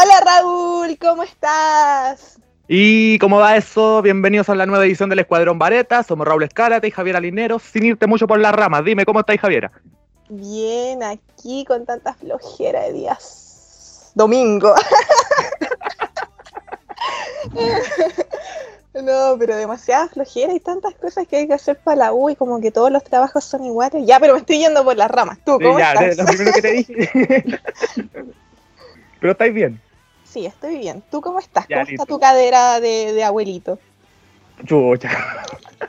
Hola Raúl, ¿cómo estás? ¿Y cómo va eso? Bienvenidos a la nueva edición del Escuadrón Vareta. Somos Raúl Escárate y Javier Alineros. Sin irte mucho por las ramas, dime cómo estáis, Javiera. Bien, aquí con tanta flojera de días. Domingo. no, pero demasiada flojera y tantas cosas que hay que hacer para la U y como que todos los trabajos son iguales. Ya, pero me estoy yendo por las ramas. ¿Tú cómo ya, estás? lo primero que te dije. pero estáis bien. Sí, estoy bien. ¿Tú cómo estás? Ya, ¿Cómo listo. está tu cadera de, de abuelito? Chucha.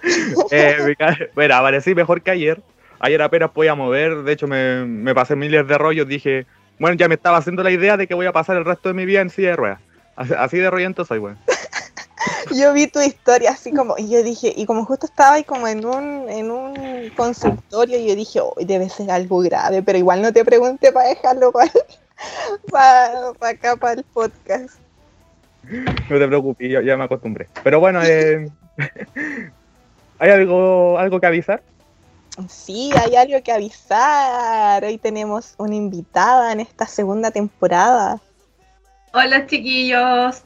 eh, bueno, aparecí mejor que ayer. Ayer apenas podía mover. De hecho, me, me pasé miles de rollos. Dije, bueno, ya me estaba haciendo la idea de que voy a pasar el resto de mi vida en silla de ruedas. Así, de rollento soy, weón. Yo vi tu historia así como, y yo dije, y como justo estaba ahí como en un, en un consultorio, yo dije, "Uy, debe ser algo grave, pero igual no te pregunté para dejarlo para, para, acá, para el podcast. No te preocupes, yo ya me acostumbré. Pero bueno, eh, ¿hay algo, algo que avisar? Sí, hay algo que avisar. Hoy tenemos una invitada en esta segunda temporada. Hola chiquillos.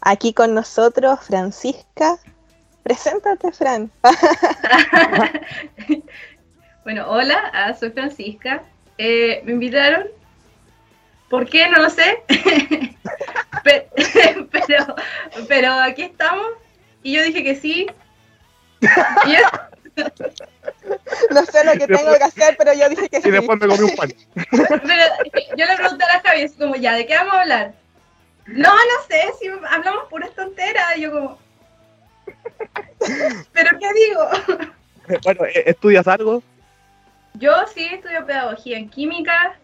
Aquí con nosotros, Francisca. Preséntate, Fran. bueno, hola, ah, soy Francisca. Eh, me invitaron. ¿Por qué? No lo sé. Pe- pero, pero aquí estamos. Y yo dije que sí. Y yo- No sé lo que tengo que hacer, pero yo dije que sí. Y después me comí un pan. pero yo le pregunté a la Javi, así como, ya, ¿de qué vamos a hablar? No, no sé, si hablamos puras tonteras. Y yo como... ¿Pero qué digo? Bueno, eh, ¿estudias algo? Yo sí estudio pedagogía en química,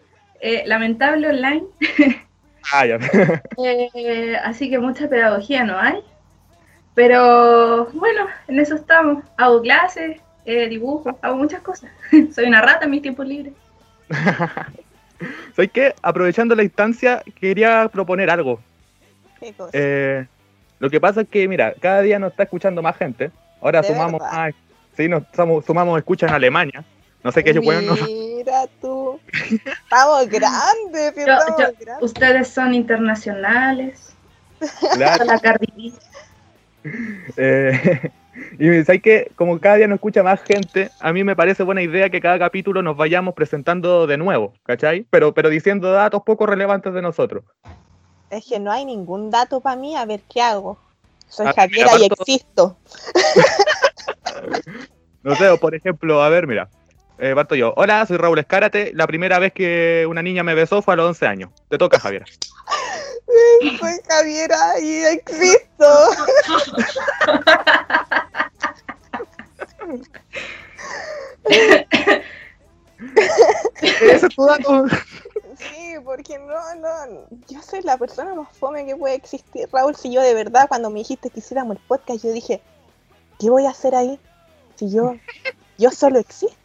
eh, lamentable online, Ah, ya. eh, así que mucha pedagogía no hay. Pero bueno, en eso estamos. Hago clases, eh, dibujo, hago muchas cosas. Soy una rata en mis tiempos libres. ¿Sabes qué? Aprovechando la instancia, quería proponer algo. ¿Qué cosa? Eh, lo que pasa es que, mira, cada día nos está escuchando más gente. Ahora ¿De sumamos más, sí, nos sumamos, sumamos escuchas en Alemania. No sé qué bueno, no, Mira tú. Estamos grandes, Yo- estamos yo- grandes. Ustedes son internacionales. claro. Hola, Cardi B. Eh, y sabes que como cada día nos escucha más gente, a mí me parece buena idea que cada capítulo nos vayamos presentando de nuevo, ¿cachai? Pero, pero diciendo datos poco relevantes de nosotros. Es que no hay ningún dato para mí, a ver qué hago. Soy Ah, Javiera y existo. No sé, o por ejemplo, a ver, mira. Eh, parto yo. Hola, soy Raúl Escárate. La primera vez que una niña me besó fue a los 11 años. Te toca, Javier. Soy Javiera y existo. Ese es tu dato. Sí, porque no, no. Yo soy la persona más fome que puede existir, Raúl. Si yo de verdad, cuando me dijiste que hiciéramos el podcast, yo dije, ¿qué voy a hacer ahí? Si yo, yo solo existo.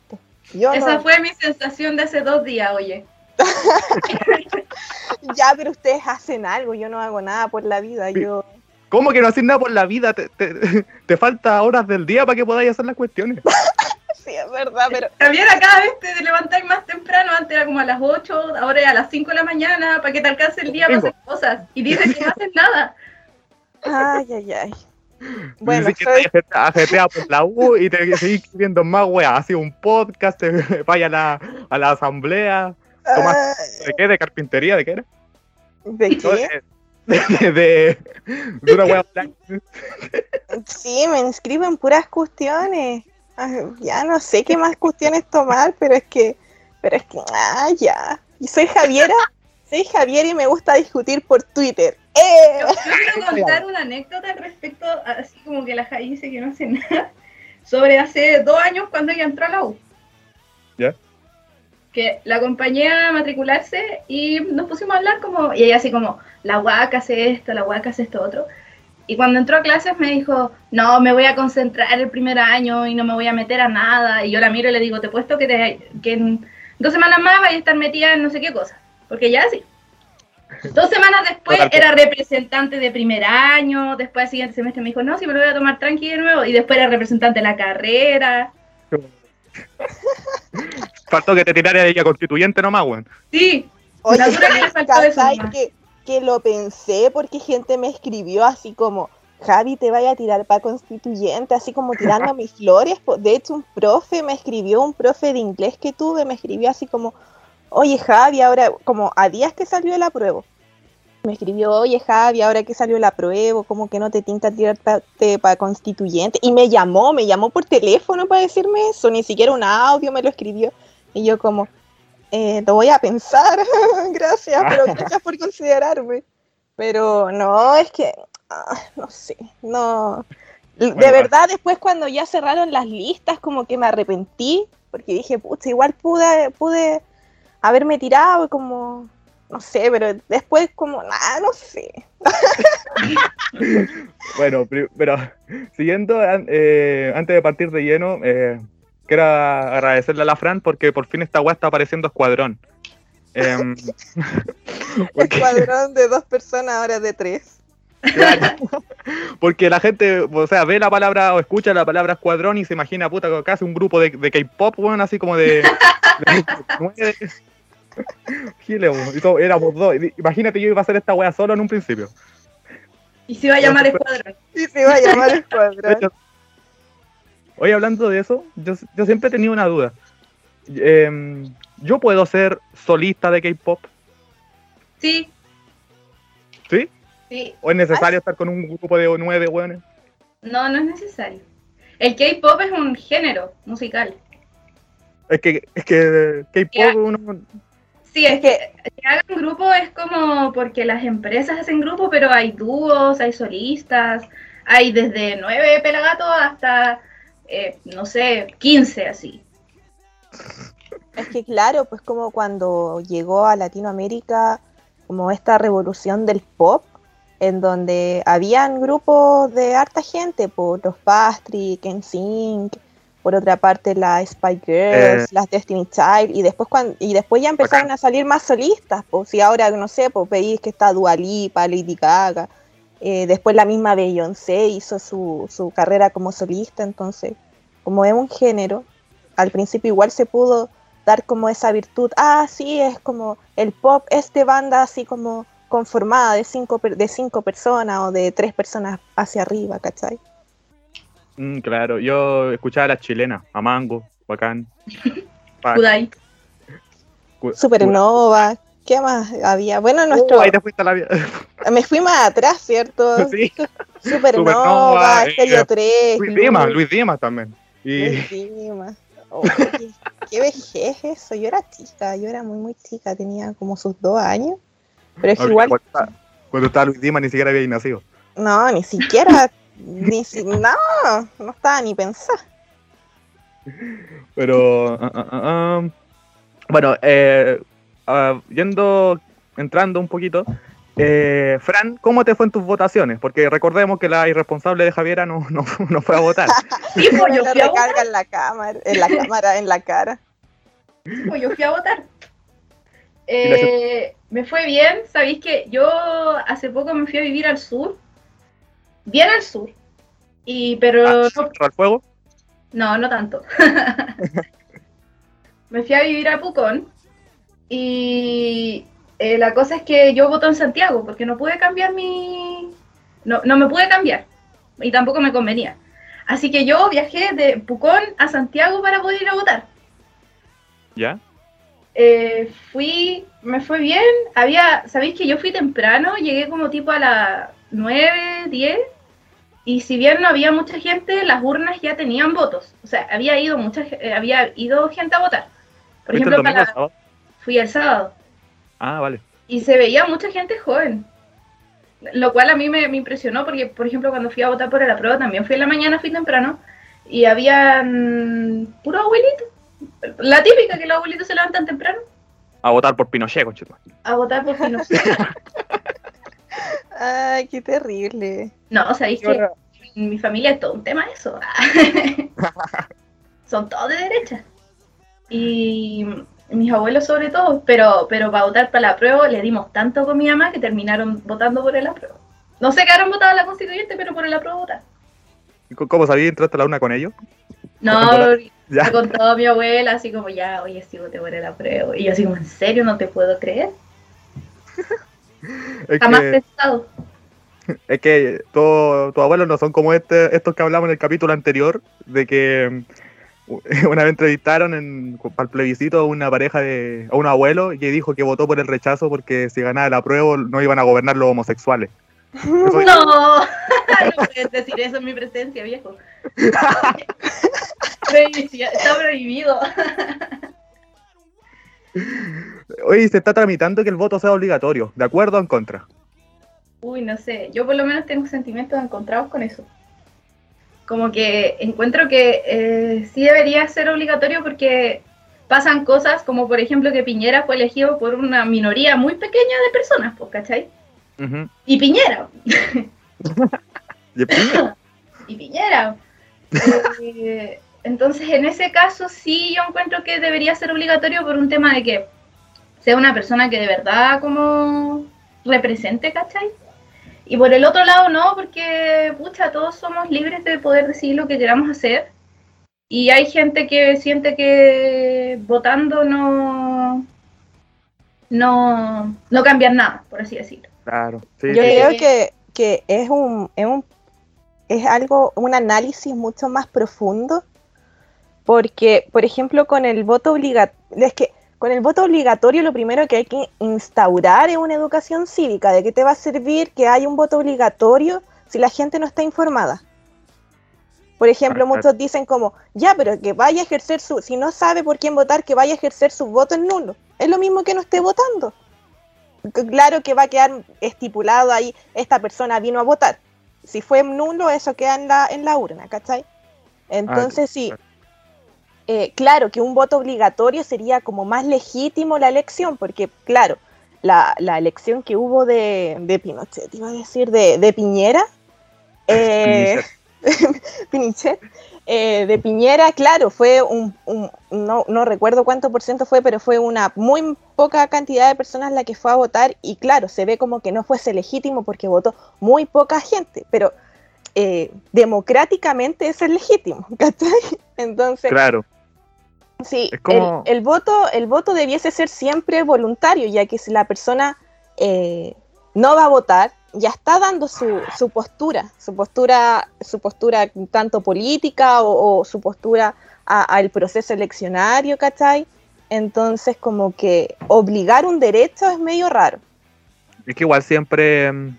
Yo Esa no- fue mi sensación de hace dos días, oye. Ya, pero ustedes hacen algo, yo no hago nada por la vida. Yo, ¿Cómo que no haces nada por la vida? Te, te, te falta horas del día para que podáis hacer las cuestiones. sí, es verdad, pero Javiera, cada vez te levantáis más temprano, antes era como a las 8, ahora es a las 5 de la mañana, para que te alcance el día para hacer cosas. Y dices que no haces nada. Ay, ay, ay. Bueno, Dices que soy, te ajetea por la U y te seguís escribiendo más weas. Así un podcast, te vaya a la, a la asamblea. Tomás, Ay, ¿De qué? ¿De carpintería? ¿De qué era? ¿De qué? De, de, de- de una wea. Sí, me inscribo en puras cuestiones. Ay, Ya no sé qué más cuestiones tomar, pero es que, pero es que, ah, ya. Y soy Javiera, soy Javiera y me gusta discutir por Twitter. ¡Eh! Yo, yo quiero contar una anécdota al respecto, así como que la Javi dice que no hace nada, sobre hace dos años cuando ella entró a la U. ¿Ya? Que la acompañé a matricularse y nos pusimos a hablar como, y ella así como, la huaca hace esto, la huaca hace esto otro. Y cuando entró a clases me dijo, no, me voy a concentrar el primer año y no me voy a meter a nada. Y yo la miro y le digo, te puesto que, te, que en dos semanas más vaya a estar metida en no sé qué cosa. Porque ya sí. Dos semanas después Total. era representante de primer año, después al siguiente semestre me dijo, no, sí, me lo voy a tomar tranqui de nuevo, y después era representante de la carrera. Faltó que te tirara ella constituyente nomás, weón. Sí, Oye, que le faltó eso ¿cachai nomás. que, que lo pensé porque gente me escribió así como, Javi, te vaya a tirar para constituyente, así como tirando mis flores. De hecho, un profe me escribió, un profe de inglés que tuve, me escribió así como, oye Javi, ahora, como a días que salió el apruebo. Me escribió, oye Javi, ahora que salió el apruebo, como que no te tinta tirarte para constituyente. Y me llamó, me llamó por teléfono para decirme eso, ni siquiera un audio me lo escribió. Y yo como, eh, lo voy a pensar, gracias, pero gracias por considerarme. Pero no, es que, ah, no sé, no. De verdad, después cuando ya cerraron las listas, como que me arrepentí, porque dije, pucha, igual pude, pude haberme tirado, como, no sé, pero después como, nada, no sé. Bueno, pero siguiendo, eh, antes de partir de lleno, eh, quiero agradecerle a la Fran porque por fin esta weá está apareciendo escuadrón. Porque, Escuadrón de dos personas, ahora de tres. claro, porque la gente, o sea, ve la palabra o escucha la palabra escuadrón y se imagina, puta, casi un grupo de, de K-pop, weón, así como de. de nueve. Y todo- éramos dos. Imagínate, yo iba a hacer esta weá solo en un principio. Y se iba a llamar Escuadrón. Y se iba a llamar escuadrón. Oye, hablando de eso, yo, yo siempre he tenido una duda. Em, ¿Yo puedo ser solista de K-pop? Sí, ¿Sí? sí. ¿O es necesario estar con un grupo de nueve weones? No, no es necesario. El K-pop es un género musical. Es que, es que. K-pop uno. Sí, es que que hagan grupo es como porque las empresas hacen grupo, pero hay dúos, hay solistas, hay desde nueve pelagatos hasta, eh, no sé, 15 así. Es que claro, pues como cuando llegó a Latinoamérica como esta revolución del pop, en donde habían grupos de harta gente, por los Pastry, NSYNC, por otra parte las Spy Girls, Eh. las Destiny Child, y después cuando, y después ya empezaron a salir más solistas, pues si ahora no sé, pues veis que está Dua Lipa, Lady Gaga, eh, después la misma Beyoncé hizo su, su carrera como solista, entonces como es un género, al principio igual se pudo dar como esa virtud, ah, sí, es como el pop es de banda así como conformada de cinco, de cinco personas o de tres personas hacia arriba, ¿cachai? Mm, claro, yo escuchaba a las chilenas, a Mango, bacán. Kudai. Supernova, ¿qué más había? Bueno, cu- nuestro, Uh, ahí te fuiste a la vida. me fui más atrás, ¿cierto? sí, Supernova, Stereo eh, 3, Luis Dimas, Luis Dimas también. Y Luis Dimas. Oh, qué, qué vejez eso, yo era chica, yo era muy muy chica, tenía como sus dos años, pero es igual cuando, estaba, cuando estaba Luis Dimas ni siquiera había nacido. No, ni siquiera, ni si, no, no estaba ni pensar. Pero, ah, ah, ah, bueno, eh, yendo, entrando un poquito, eh, Fran, ¿cómo te fue en tus votaciones? Porque recordemos que la irresponsable de Javiera no, no, no fue a votar. Sí, pues yo Me fui a recarga votar. en la cámara, en la cámara, en la cara. pues yo fui a votar. Eh, me fue bien, sabéis que yo hace poco me fui a vivir al sur, bien al sur, y pero Ah, no, ¿Cerro al fuego? no, no tanto. me fui a vivir a Pucón y eh, la cosa es que yo voto en Santiago porque no pude cambiar mi, no, no me pude cambiar y tampoco me convenía. Así que yo viajé de Pucón a Santiago para poder ir a votar. ¿Ya? Eh, fui, me fue bien. Había, sabéis que yo fui temprano, llegué como tipo a las 9, 10. Y si bien no había mucha gente, las urnas ya tenían votos. O sea, había ido mucha, eh, había ido gente a votar. Por ¿Fuiste el ejemplo, domingo para fui el sábado. Ah, vale. Y se veía mucha gente joven. Lo cual a mí me, me impresionó porque, por ejemplo, cuando fui a votar por el apruebo, también fui en la mañana, fui temprano. Y habían puro abuelito. La típica que los abuelitos se levantan temprano A votar por Pinochet, conchetumare. a votar por Pinochet. Ay, qué terrible. No, sabéis ¿Qué que hora? en mi familia es todo un tema eso. Son todos de derecha. Y mis abuelos sobre todo, pero, pero para votar para la prueba le dimos tanto con mi mamá que terminaron votando por el apruebo. No sé qué habrán votado la constituyente, pero por el apruebo votar. ¿Cómo sabías? ¿Entraste a la una con ellos? No, Ya. me contó mi abuela así como ya, oye, sí voté por el apruebo. Y yo así como, ¿en serio no te puedo creer? Es Jamás que, pensado. es que todo- tus abuelos no son como este, estos que hablamos en el capítulo anterior, de que mm, una vez entrevistaron en, para el plebiscito a una pareja de, a un abuelo y dijo que votó por el rechazo porque si ganaba el apruebo no iban a gobernar los homosexuales. Eso- No, no puedes decir eso en mi presencia, viejo. Está prohibido. Oye, se está tramitando que el voto sea obligatorio, ¿de acuerdo o en contra? Uy, no sé, yo por lo menos tengo sentimientos encontrados con eso. Como que encuentro que eh, sí debería ser obligatorio porque pasan cosas como por ejemplo que Piñera fue elegido por una minoría muy pequeña de personas, pues, ¿cachai? Ujú. Y Piñera, Y piña. y Piñera. Eh, entonces, en ese caso sí yo encuentro que debería ser obligatorio por un tema de que sea una persona que de verdad como represente, ¿cachai? Y por el otro lado no, porque, pucha, todos somos libres de poder decidir lo que queramos hacer. Y hay gente que siente que votando no, no, no cambian nada, por así decirlo. Claro, sí, Yo sí, sí. creo que, que es un, es un es algo, un análisis mucho más profundo, porque, por ejemplo, con el voto obligatorio, es que con el voto obligatorio lo primero que hay que instaurar es una educación cívica. ¿De qué te va a servir que haya un voto obligatorio si la gente no está informada? Por ejemplo, muchos dicen como, ya, pero que vaya a ejercer su, si no sabe por quién votar, que vaya a ejercer su voto en nulo. Es lo mismo que no esté votando. Claro que va a quedar estipulado ahí, esta persona vino a votar. Si fue nulo, eso queda en la, en la urna, ¿cachai? Entonces, sí. Eh, claro que un voto obligatorio sería como más legítimo la elección, porque claro, la, la elección que hubo de, de Pinochet, iba a decir, de, de Piñera, eh, Pinochet, eh, de Piñera, claro, fue un, un- no, no recuerdo cuánto por ciento fue, pero fue una muy poca cantidad de personas la que fue a votar y claro, se ve como que no fuese legítimo porque votó muy poca gente, pero eh, democráticamente eso es legítimo, ¿cachai? Entonces, Claro, Sí, como- el, el voto, el voto debiese ser siempre voluntario, ya que si la persona eh, no va a votar, ya está dando su, su postura, su postura, su postura tanto política o, o su postura a- al proceso eleccionario, ¿cachai? Entonces, como que obligar un derecho es medio raro. es que igual siempre, mm,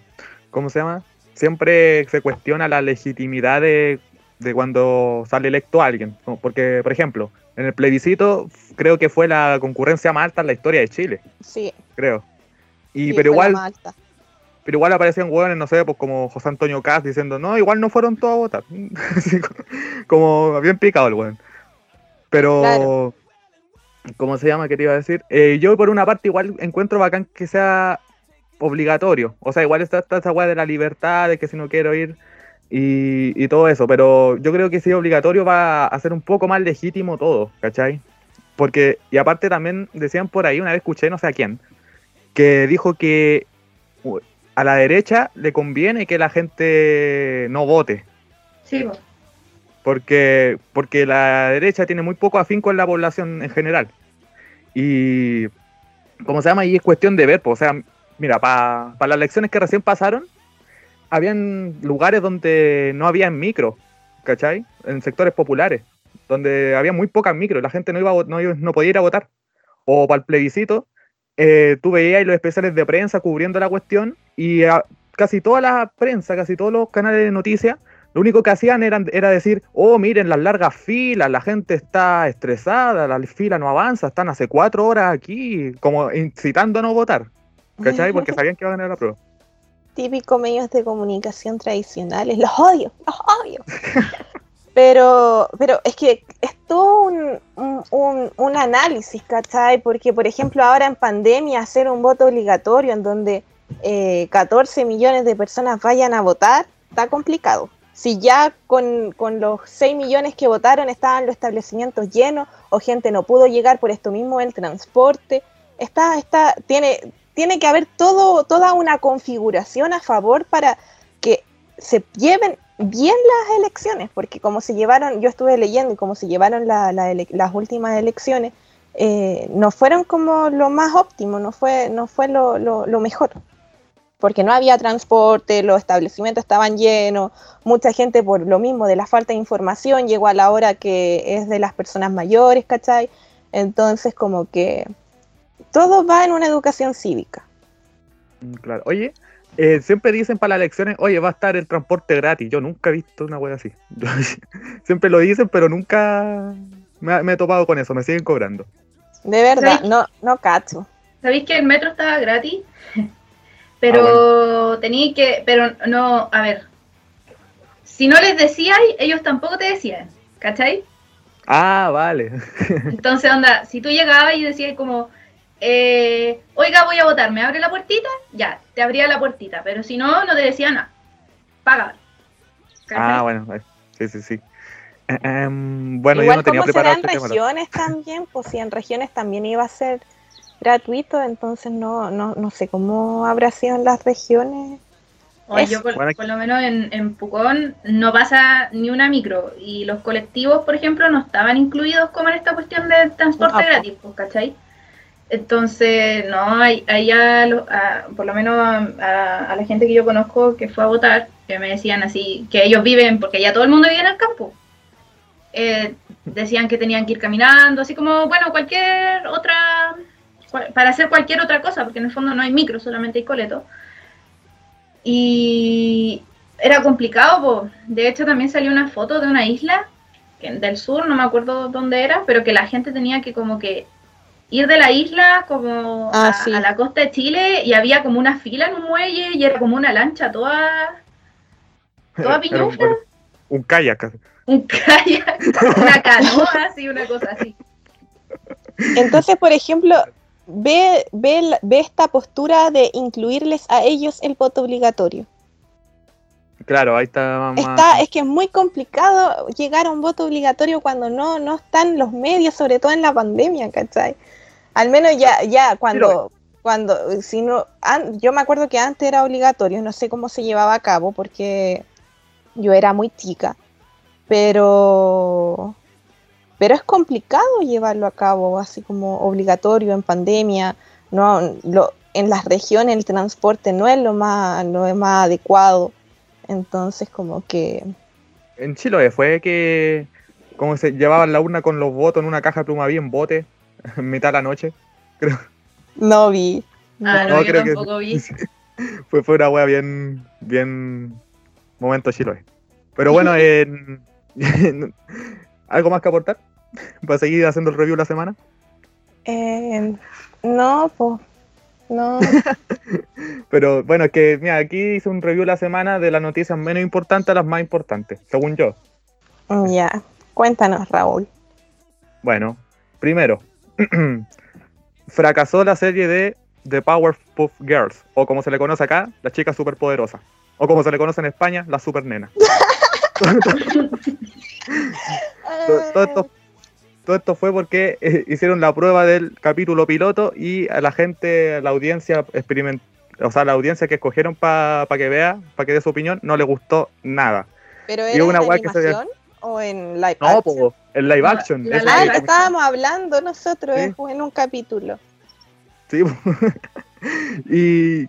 ¿cómo se llama? Siempre se cuestiona la legitimidad de, de cuando sale electo alguien. Porque, por ejemplo, en el plebiscito creo que fue la concurrencia más alta en la historia de Chile, Sí, creo. Y sí, pero igual, pero igual aparecían hueones, no sé, pues como José Antonio Caz diciendo, no, igual no fueron todos a votar. Como- bien picado el weón. Pero, Claro. ¿cómo se llama? ¿Qué te iba a decir? Eh, yo por una parte igual encuentro bacán que sea obligatorio. O sea, igual está, está esa weá de la libertad, de que si no quiero ir y, y todo eso. Pero yo creo que si es obligatorio va a ser un poco más legítimo todo, ¿cachai? Porque, y aparte también decían por ahí, una vez escuché, no sé a quién, que dijo que a la derecha le conviene que la gente no vote. Sí, po. Porque, porque la derecha tiene muy poco afín con la población en general. Y, ¿cómo se llama? Y es cuestión de ver, pues, o sea, mira, para las elecciones que recién pasaron, habían lugares donde no había micro, ¿cachai? En sectores populares, donde había muy pocas micros, la gente no, iba a no, no podía ir a votar. O para el plebiscito, eh, tú veías los especiales de prensa cubriendo la cuestión y ah, casi toda la prensa, casi todos los canales de noticias, lo único que hacían era, era decir, oh, miren las largas filas, la gente está estresada, la fila no avanza, están hace cuatro horas aquí, como incitando a no votar, ¿cachai? Porque sabían que iba a ganar la prueba. Típicos medios de comunicación tradicionales, los odio, los odio. Pero, pero es que es todo un, un- un- análisis, ¿cachai? Porque, por ejemplo, ahora en pandemia hacer un voto obligatorio en donde eh, 14 millones de personas vayan a votar, está complicado. Si ya con, con los 6 millones que votaron estaban los establecimientos llenos o gente no pudo llegar por esto mismo el transporte, está, está, tiene, tiene que haber todo, toda una configuración a favor para que se lleven bien las elecciones, porque como se llevaron, yo estuve leyendo y como se llevaron las últimas elecciones, eh, no fueron como lo más óptimo, no fue, lo- lo mejor. porque no había transporte, los establecimientos estaban llenos, mucha gente por lo mismo de la falta de información llegó a la hora que es de las personas mayores, ¿cachai? Entonces como que todo va en una educación cívica. Mm, Claro. Oye, eh, siempre dicen para las elecciones, oye, va a estar el transporte gratis. Yo nunca he visto una wea así. siempre lo dicen, pero nunca me, me he topado con eso. Me siguen cobrando. De verdad, no, no cacho. ¿Sabéis que el metro estaba gratis? Pero tenía que, pero no, a ver, si no les decías, ellos tampoco te decían, ¿cachai? Ah, vale. Entonces, onda, si tú llegabas y decías como, eh, oiga, voy a votar, ¿me abre la puertita? Ya, te abría la puertita, pero si no, no te decía nada. Paga. Ah, bueno. eh, Sí, sí, sí. Eh, em, bueno, Igual yo no tenía como será preparado en este tema. regiones también, pues si en regiones también iba a ser gratuito, entonces no, no, no sé cómo habrá sido en las regiones. Oye, yo por, Bueno, por lo menos en, en Pucón no pasa ni una micro y los colectivos, por ejemplo, no estaban incluidos como en esta cuestión de transporte Ah, po. gratis, pues, ¿cachai? Entonces, no, hay a por lo menos a, la gente que yo conozco que fue a votar, que me decían así, que ellos viven, porque ya todo el mundo vive en el campo, eh, decían que tenían que ir caminando, así como, bueno, cualquier otra, para hacer cualquier otra cosa, porque en el fondo no hay micro, solamente hay coleto. Y era complicado, po. de hecho también salió una foto de una isla del sur, no me acuerdo dónde era, pero que la gente tenía que como que ir de la isla como Ah, a, sí. a la costa de Chile y había como una fila en un muelle y era como una lancha toda, toda un, piñufla, un kayak. un kayak, una canoa, así, una cosa así. Entonces, por ejemplo, ve, ve, ve esta postura de incluirles a ellos el voto obligatorio. Claro, ahí está. Está, es que es muy complicado llegar a un voto obligatorio cuando no, no están los medios, sobre todo en la pandemia, ¿cachai? Al menos ya, ya cuando, cuando, si no, an- yo me acuerdo que antes era obligatorio, no sé cómo se llevaba a cabo porque yo era muy chica, pero, pero es complicado llevarlo a cabo así como obligatorio en pandemia, no, lo, en las regiones el transporte no es lo más, no es más adecuado. Entonces, como que. En Chiloé fue que. Como se llevaban la urna con los votos en una caja de pluma bien bote, mitad de la noche. No vi. Ah, no. no, No, yo creo que- vi. Fue, fue una wea bien. Bien. Momento Chiloé. Pero bueno, en- ¿algo más que aportar? Para seguir haciendo el review la semana. Eh, no, pues. No. Pero bueno, es que mira, aquí hice un review la semana de las noticias menos importantes a las más importantes, según yo. ya. Cuéntanos, Raúl. Bueno, primero, fracasó la serie de The Powerpuff Girls, o como se le conoce acá, la chica superpoderosa, o como se le conoce en España, la super nena. todo, todo esto, todo esto fue porque eh, hicieron la prueba del capítulo piloto y a la gente, la audiencia experiment o sea, la audiencia que escogieron para que vea, para que dé su opinión, no le gustó nada. ¿Pero era una en weá que se- animación o en live No, action? po, el live La- action. la eso live estábamos hablando nosotros Sí. eh, fue en un capítulo. Sí, y,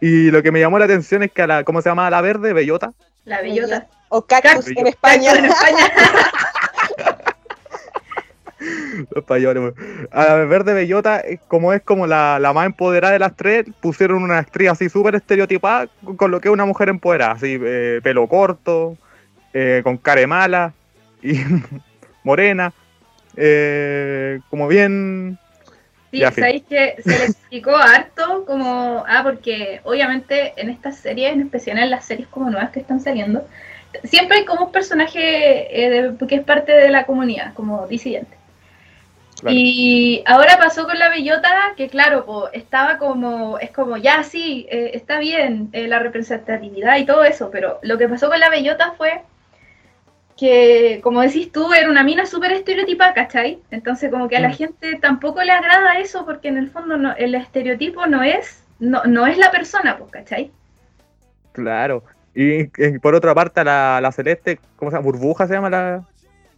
y lo que me llamó la atención es que a la, ¿cómo se llama? La verde, bellota. La bellota. O cactus Cactus. en España. En España. Los payones, weón. A la verde bellota, eh, como es como la, la más empoderada de las tres, pusieron una actriz así súper estereotipada con, con lo que es una mujer empoderada, así, eh, pelo corto, eh, con cara de mala y morena, eh, como bien... Sí, Ya, sabéis que se le explicó harto como, ah, porque obviamente en estas series, en especial en las series como nuevas que están saliendo, siempre hay como un personaje eh, de- que es parte de la comunidad, como disidente. Claro. Y ahora pasó con la bellota, que claro, po, estaba como, es como, ya sí, eh, está bien eh, la representatividad y todo eso, pero lo que pasó con la bellota fue que, como decís tú, era una mina súper estereotipada, ¿cachai? Entonces como que a la Mm. gente tampoco le agrada eso porque en el fondo no, el estereotipo no es, no, no es la persona, pues, ¿cachai? Claro. Y, y por otra parte, la, la celeste, ¿cómo se llama? Burbuja se llama la...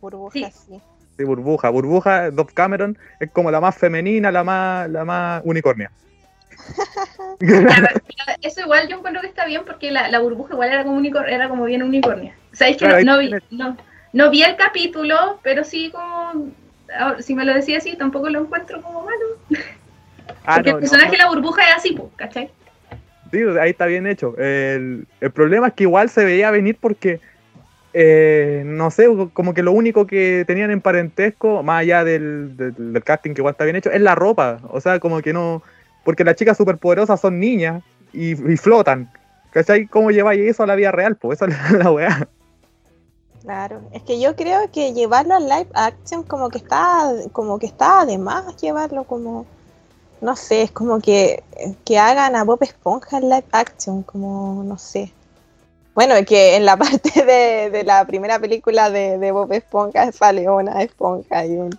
Burbuja, Sí. sí. Sí, burbuja. Burbuja, Dove Cameron, es como la más femenina, la más, la más unicornia. Eso igual yo encuentro que está bien porque la, la burbuja igual era como, unicor era como bien unicornia. Es que no, no vi, no, no vi el capítulo, pero sí como... Si me lo decía así, tampoco lo encuentro como malo. Ah, Porque el personaje de la burbuja es así, ¿cachai? Sí, ahí está bien hecho. El, el problema es que igual se veía venir porque, eh, no sé, como que lo único que tenían en parentesco, más allá del, del- del casting que igual está bien hecho, es la ropa. O sea, como que no... Porque las chicas superpoderosas son niñas y, y flotan. ¿Cachai? ¿Cómo lleváis eso a la vida real? Pues esa es la weá. Claro, es que yo creo que llevarlo a live action como que está, como que está de más llevarlo como, no sé, es como que, que hagan a Bob Esponja en live action, como, no sé. Bueno, es que en la parte de, de la primera película de, de Bob Esponja sale una esponja y un...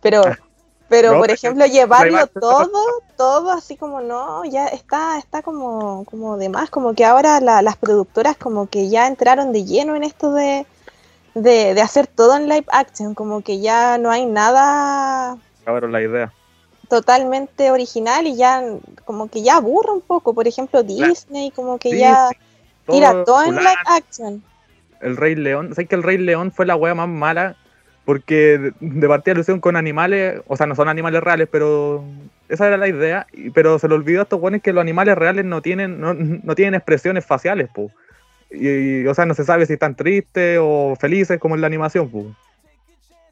Pero, pero No, por ejemplo, llevarlo todo, todo así como no, ya está, está como, como de más, como que ahora la- las productoras como que ya entraron de lleno en esto de, de, de hacer todo en live action, como que ya no hay nada Cabrón, la idea. totalmente original y ya como que ya aburre un poco, por ejemplo Disney como que ya tira todo en live action. El Rey León. ¿Sabes que el Rey León fue la wea más mala? Porque de, partida lo hicieron con animales, o sea, no son animales reales, pero esa era la idea. Pero se le olvidó a estos buenos que los animales reales no tienen, no, no tienen expresiones faciales, po. Y, o sea, no se sabe si están tristes o felices como en la animación.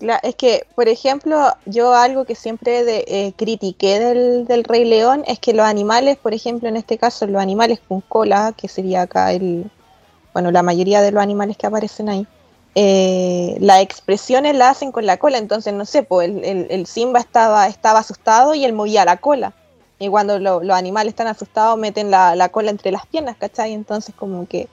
Cla- Es que, por ejemplo, yo algo que siempre de- eh, critiqué del, del Rey León es que los animales, por ejemplo, en este caso, los animales con cola, que sería acá el, bueno, la mayoría de los animales que aparecen ahí, eh, las expresiones las hacen con la cola, entonces, no sé, pues el, el- el Simba estaba, estaba asustado y él movía la cola. Y cuando lo- los animales están asustados, meten la, la cola entre las piernas, ¿cachai? Entonces, como que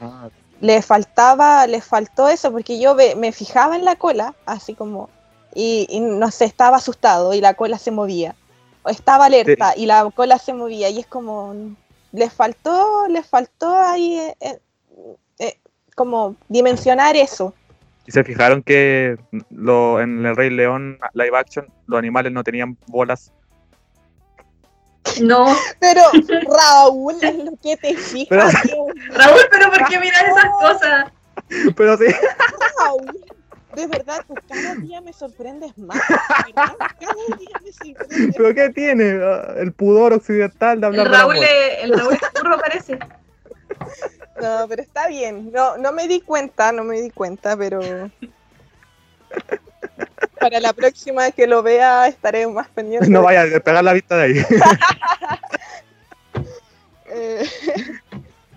le faltaba, le faltó eso, porque yo ve- me fijaba en la cola, así como, y, y no sé, estaba asustado y la cola se movía. O estaba alerta y la cola se movía, y es como, le faltó, le faltó ahí eh, eh, eh, como dimensionar eso. Y se fijaron que lo, en el Rey León live action los animales no tenían bolas. No, Pero Raúl, es lo que te fijas, Pero- Raúl, pero ¿por qué miras esas cosas? Pero sí, Raúl. De verdad, tú cada día me sorprendes más. de verdad, Cada día me sorprendes ¿pero qué tiene? Ah, El pudor occidental de hablar El de la Raúl, es- el Raúl es burro parece. No, pero está bien. No, no me di cuenta, no me di cuenta, pero para la próxima que lo vea estaré más pendiente. No vaya a despegar la vista de ahí. Eh,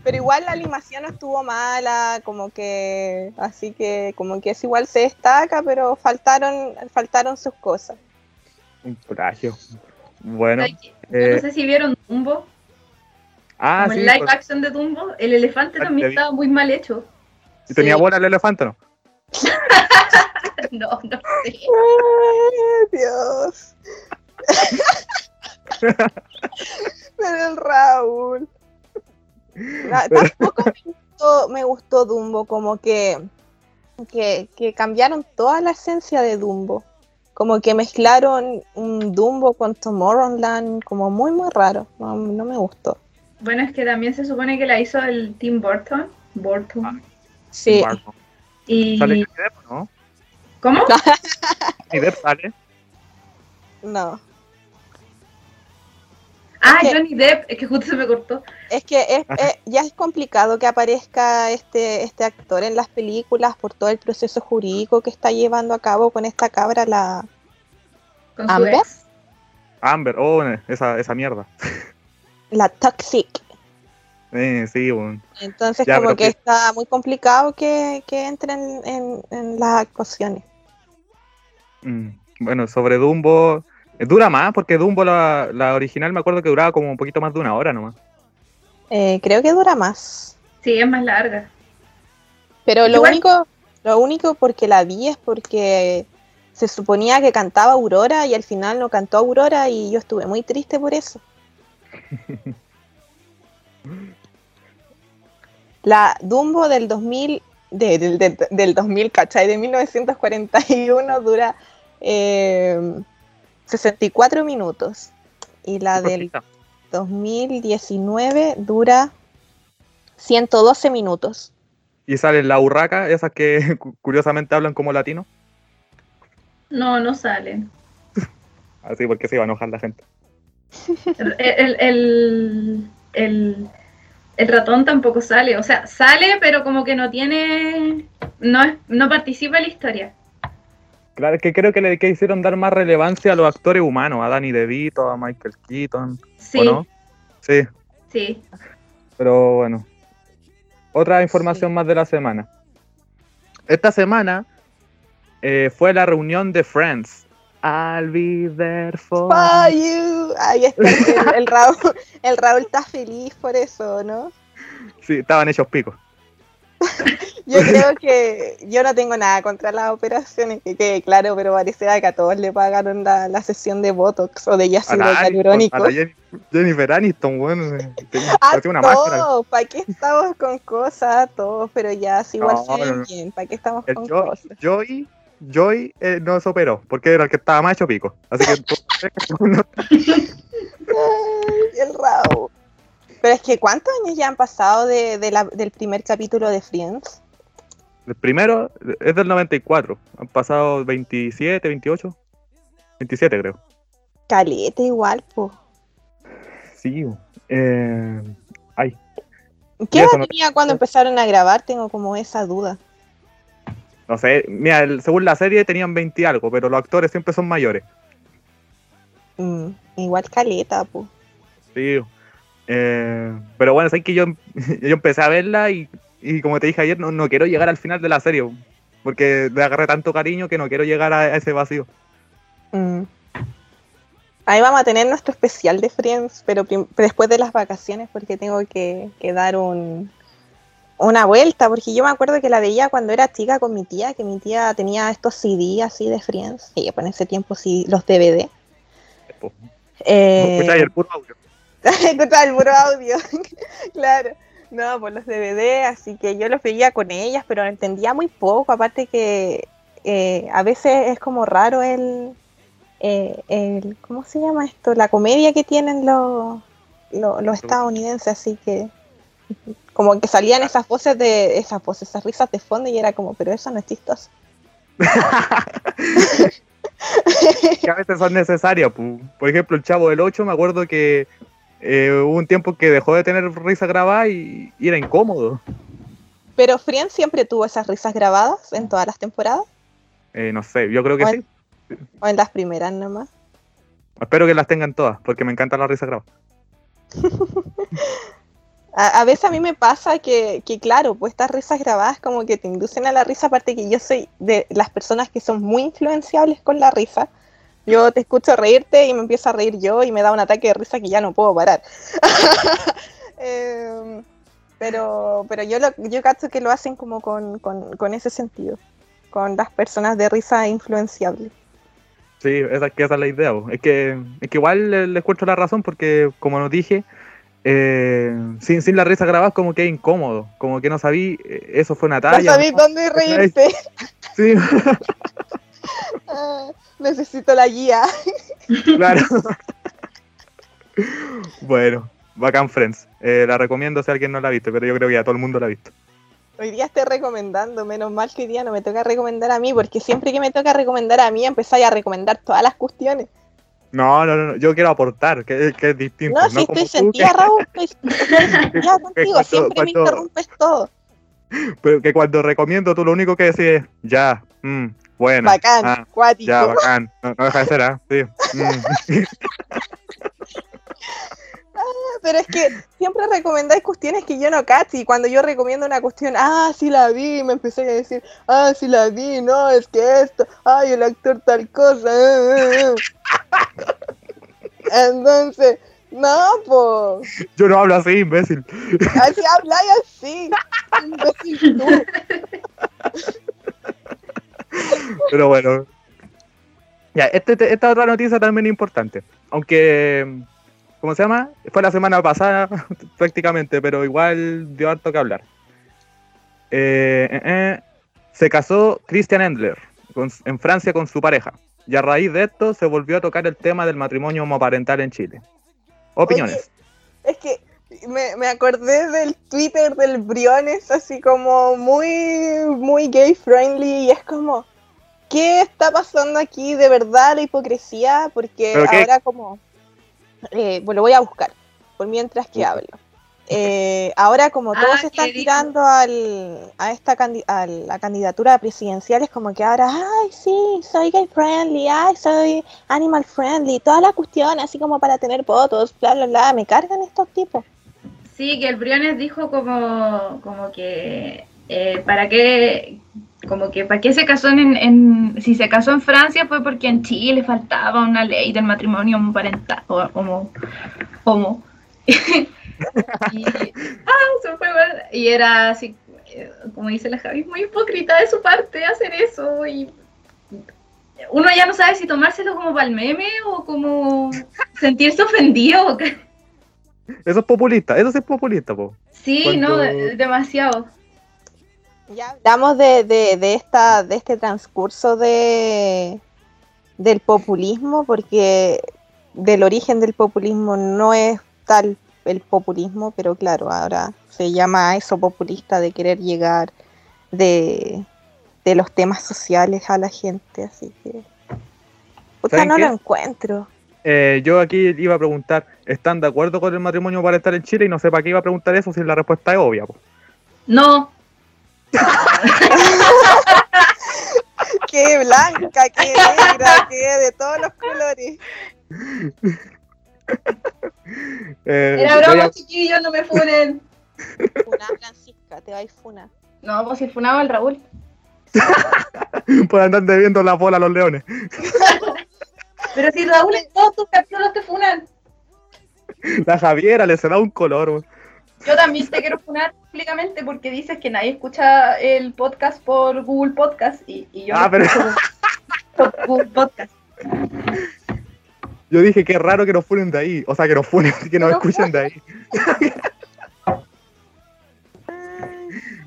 pero igual la animación no estuvo mala, como que, así que como que es igual se destaca, pero faltaron, faltaron sus cosas. Un plagio. Bueno. Yo eh, no sé si vieron Dumbo, ah, como sí. el live action de Dumbo, el elefante Ah, también estaba muy mal hecho. ¿y ¿Tenía Sí. bola el elefante no? No, no sé. Ay, Dios. Pero el Raúl. Na- tampoco me gustó, me gustó Dumbo, como que, que, que cambiaron toda la esencia de Dumbo. Como que mezclaron un Dumbo con Tomorrowland, como muy, muy raro. No, no me gustó. Bueno, es que también se supone que la hizo el Tim Burton. Burton. Ah. Sí, y... ¿Sale Johnny Depp, no? ¿Cómo? Johnny Depp sale. no. Ah, Es que- Johnny Depp, es que justo se me cortó. Es que es- es- ya es complicado que aparezca este, este actor en las películas por todo el proceso jurídico que está llevando a cabo con esta cabra, la Con su ¿Amber? ex. Amber, oh, esa, esa mierda. la Toxic. Eh, sí, bueno. Entonces Ya, como que que- está muy complicado que, que entren en, en las actuaciones. Mm, Bueno, sobre Dumbo, eh, dura más porque Dumbo, la, la original, me acuerdo que duraba como un poquito más de una hora nomás. Eh, creo que dura más. Sí, es más larga. Pero lo Igual- único, lo único porque la vi es porque se suponía que cantaba Aurora y al final no cantó Aurora y yo estuve muy triste por eso. La Dumbo del 2000, de- del, del, del 2000, ¿cachai? De 1941 dura eh, 64 minutos. Y la del Cortita. 2019 dura 112 minutos. Y salen la urraca, esas que cu- curiosamente hablan como latino. No, no sale. Así porque se iba a enojar la gente. El, el, el, el- ratón tampoco sale. O sea, sale, pero como que no tiene. No, es- no participa en la historia. Claro, es que creo que le que hicieron dar más relevancia a los actores humanos, a Danny DeVito, a Michael Keaton, Sí, ¿o no? Sí, sí. pero bueno. Otra información más de la semana. Esta semana eh, fue la reunión de Friends. I'll be there for For you. Ahí está el, el Raúl. El Raúl está feliz por eso, ¿no? Sí, estaban hechos picos. Yo creo que yo no tengo nada contra las operaciones, que quede claro, pero parece que a todos le pagaron la, la sesión de Botox o de ácido hialurónico. a Jenny- Jennifer Aniston, bueno, tenía- A una todos, ¿para qué estamos con cosas? A todos, pero ya, si igual No, no, no. bien, ¿para qué estamos El con Jo- cosas? Joy, Joy eh, no se operó, porque era el que estaba más hecho pico. Así que Ay, el Raúl. Pero es que, ¿cuántos años ya han pasado de, de la- del primer capítulo de Friends? el primero es del 94. Han pasado 27, 28. 27 creo. Caleta igual, po. Sí. Eh, ay, ¿Qué edad no- tenía cuando empezaron a grabar? Tengo como esa duda. No sé. Mira, según la serie tenían 20 y algo, pero los actores siempre son mayores. Mm, igual caleta, po. Sí. Eh, pero bueno, sabes que yo, yo empecé a verla y, y como te dije ayer, no, no quiero llegar al final de la serie. Porque le agarré tanto cariño que no quiero llegar a, ese vacío. Mm. Ahí vamos a tener nuestro especial de Friends, pero después de las vacaciones, porque tengo que, que dar un, una vuelta, porque yo me acuerdo que la veía cuando era chica con mi tía, que mi tía tenía estos CD así de Friends, y en ese tiempo sí, los DVD. Po. Eh, el puro audio. El puro audio, claro. No, por los DVD, así que yo los veía con ellas, pero entendía muy poco. Aparte que eh, a veces es como raro el, eh, el, ¿cómo se llama esto? La comedia que tienen los, los, los estadounidenses, así que como que salían esas voces de, esas voces, esas risas de fondo y era como, pero eso no es chistoso. que a veces son necesarias. Por ejemplo, el Chavo del 8, me acuerdo que eh, hubo un tiempo que dejó de tener risa grabada y, y era incómodo. Pero Friends siempre tuvo esas risas grabadas en todas las temporadas, Eh, no sé, yo creo que sí. o en las primeras nomás. Espero que las tengan todas, porque me encanta la risa grabada. A, a veces a mí me pasa que, que, claro, pues estas risas grabadas como que te inducen a la risa, aparte que yo soy de las personas que son muy influenciables con la risa. Yo te escucho reírte y me empiezo a reír yo y me da un ataque de risa que ya no puedo parar. Em, pero, pero yo lo, yo cacho que lo hacen como con, con, con ese sentido, con las personas de risa influenciables. Sí, esa, esa es la idea. Es que, es que igual le- les encuentro la razón, porque como nos dije, eh, sin, sin la risa grabada como que es incómodo. Como que no sabí, eh, eso fue una No talla. sabéis dónde reírte. Sí, Ah, necesito la guía. claro. bueno, Bacán Friends. Eh, la recomiendo si alguien no la ha visto, pero yo creo que ya todo el mundo la ha visto. Hoy día estoy recomendando, menos mal que hoy día no me toca recomendar a mí, porque siempre que me toca recomendar a mí empezáis a recomendar todas las cuestiones. No, no, no, yo quiero aportar, que, que es distinto. No, si como estoy sentida, que- Raúl, estoy, sentida contigo, cuando- siempre me cuando- interrumpes todo. pero que cuando recomiendo tú lo único que decís es, ya, mm, bueno. Bacán, ah, cuático. ya, bacán. No, no deja de ser, ¿ah? Sí. mm. Pero es que siempre recomendáis cuestiones que yo no cacho, y cuando yo recomiendo una cuestión, ah, sí la vi, me empecé a decir, ah, sí la vi, no, es que esto, ay, el actor tal cosa. eh, eh, eh". Entonces, no, pues. Yo no hablo así, imbécil. Así habláis así. Imbécil tú. Pero bueno. Ya, este, esta otra noticia también es importante. Aunque, ¿cómo se llama? Fue la semana pasada prácticamente, pero igual dio harto que hablar. Eh, eh, eh, se casó Christian Endler con- en Francia con su pareja. Y a raíz de esto se volvió a tocar el tema del matrimonio homoparental en Chile. Opiniones. Es que me, me acordé del Twitter del Briones, así como muy, muy gay friendly, y es como, ¿qué está pasando aquí de verdad la hipocresía? Porque ahora como, eh, bueno, lo voy a buscar, por mientras que hablo. Eh, ahora como todos Ah, se están tirando al, a esta candi- a la candidatura presidencial, es como que ahora, ay, sí, soy gay friendly, ay, soy animal friendly, toda la cuestión, así como para tener votos, bla, bla, bla, me cargan estos tipos. Sí, que el Briones dijo como, como que eh, para qué como que para qué se casó en, en- si se casó en Francia fue porque en Chile faltaba una ley del matrimonio homoparental o homo homo y, ah, fue mal. y era así eh, como dice la Javi muy hipócrita de su parte hacer eso y uno ya no sabe si tomárselo como para el meme o como sentirse ofendido. Eso es populista, eso sí es populista, po. Sí, no, de- demasiado. Ya hablamos de, de, de esta, de este transcurso de, del populismo, porque del origen del populismo no es tal el populismo, pero claro, ahora se llama a eso populista de querer llegar de, de los temas sociales a la gente, así que puta, ¿Saben no qué? lo encuentro. Eh, yo aquí iba a preguntar, ¿están de acuerdo con el matrimonio para estar en Chile? Y no sé para qué iba a preguntar eso si la respuesta es obvia, po. No, Qué blanca, qué negra, qué de todos los colores. Eh, era broma, a- chiquillos, no me funen. Funa, Francisca, te vais funa. No, pues si funaba el Raúl. por andar debiendo la bola a los leones. Pero si Raúl en todos tus capítulos te funan. La Javiera le se da un color, po. Yo también te quiero funar públicamente porque dices que nadie escucha el podcast por Google Podcast y, y yo Ah, pero- por Google Podcast. Yo dije que raro que nos funen de ahí. O sea, que nos funen, que nos No escuchen de ahí.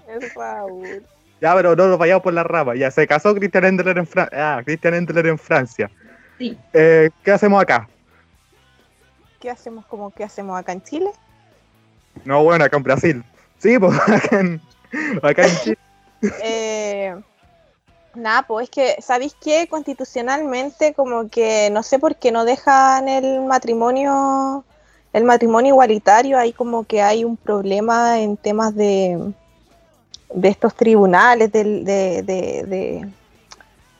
Es Raúl. Ya, pero no nos vayamos por la rama. Ya, se casó Christian Endler en Francia. Ah, Christian Endler en Francia. Sí. Eh, ¿Qué hacemos acá? ¿Qué hacemos como que hacemos acá en Chile? No, bueno, acá en Brasil. Sí, pues acá en, acá en Chile. Eh, nada, pues es que, ¿sabéis qué? Constitucionalmente, como que no sé por qué no dejan el matrimonio, el matrimonio igualitario, ahí como que hay un problema en temas de, de estos tribunales, del- de, de, de-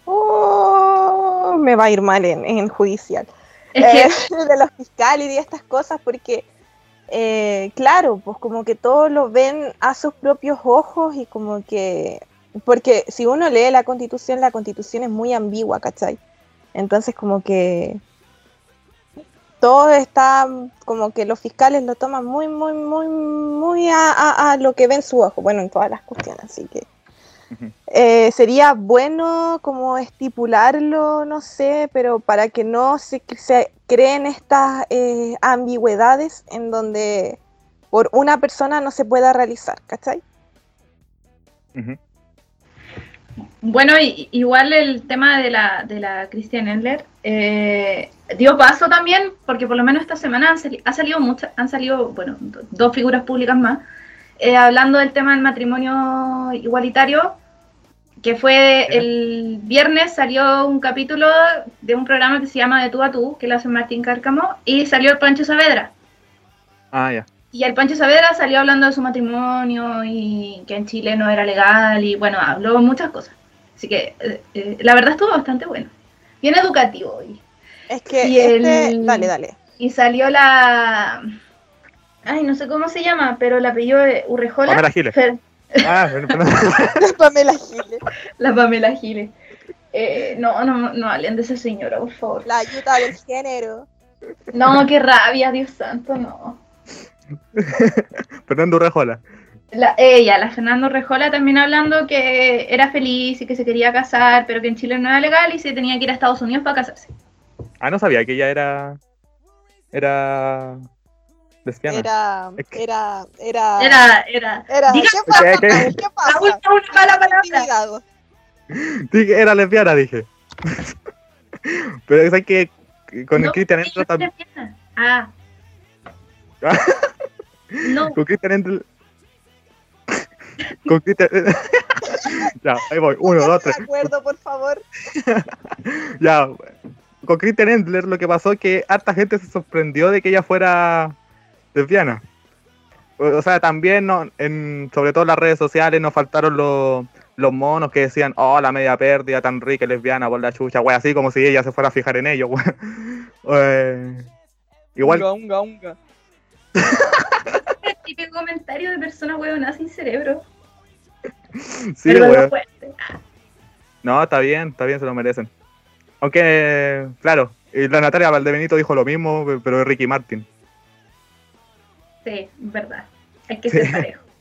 Oh, me va a ir mal en, en judicial. Es que Eh, de los fiscales y de estas cosas, porque, eh, claro, pues como que todos lo ven a sus propios ojos y como que, porque si uno lee la constitución, la constitución es muy ambigua, ¿cachai? Entonces como que todo está, como que los fiscales lo toman muy, muy, muy, muy a, a- a lo que ven su ojo, bueno, en todas las cuestiones, así que... Eh, sería bueno como estipularlo, no sé, pero para que no se, se creen estas eh, ambigüedades en donde por una persona no se pueda realizar, ¿cachai? Ujú. Bueno, y- igual el tema de la, de la Christian Endler eh, dio paso también, porque por lo menos esta semana han, sali- ha salido muchas, han salido, bueno, do- dos figuras públicas más, eh, hablando del tema del matrimonio igualitario, que fue el viernes salió un capítulo de un programa que se llama De tú a tú, que lo hace Martín Cárcamo, y salió el Pancho Saavedra. Ah, ya. Y el Pancho Saavedra salió hablando de su matrimonio y que en Chile no era legal y bueno, habló muchas cosas. Así que eh, eh, la verdad estuvo bastante bueno. Bien educativo. Y, Es que Y este, el- dale, dale. y salió la... Ay, no sé cómo se llama, pero la apellido de Urrejola. Pamela Giles. Fer- Ah, pero- pero- Pamela Giles, La Pamela Giles. Eh, no, no, no hablen de esa señora, por favor. la ayuda del género. No, qué rabia, Dios santo, no. Fernando Rejola. La, ella, la Fernando Rejola, también hablando que era feliz y que se quería casar, pero que en Chile no era legal y se tenía que ir a Estados Unidos para casarse. Ah, no sabía que ella era. Era. Lesbiana. Era, Es que- era, era, Era, era. era, Diga ¿qué pasa? ¿Qué, qué? Raúl? ¿Qué pasa? última una mala palabra. Intimidado. Dije, era lesbiana, dije. Pero es que con No, el Cristian es también. Ah, No, Con Christian Endler. Con Christian. ya, ahí voy. Uno, dos, tres. De acuerdo, por favor. Ya. Con Christian Endler lo que pasó es que harta gente se sorprendió de que ella fuera lesbiana. O sea, también no, en, sobre todo en las redes sociales nos faltaron los, los monos que decían, oh, la media pérdida tan rica y lesbiana por la chucha, güey, así como si ella se fuera a fijar en ello, güey. Eh, igual, Unga, unga, unga. el típico comentario de persona huevona sin cerebro. sí, güey. no está bien, está bien, se lo merecen. Aunque, claro, y la Natalia Valdebenito dijo lo mismo, pero de Ricky Martin. Sí, es verdad. Hay que ser parejo.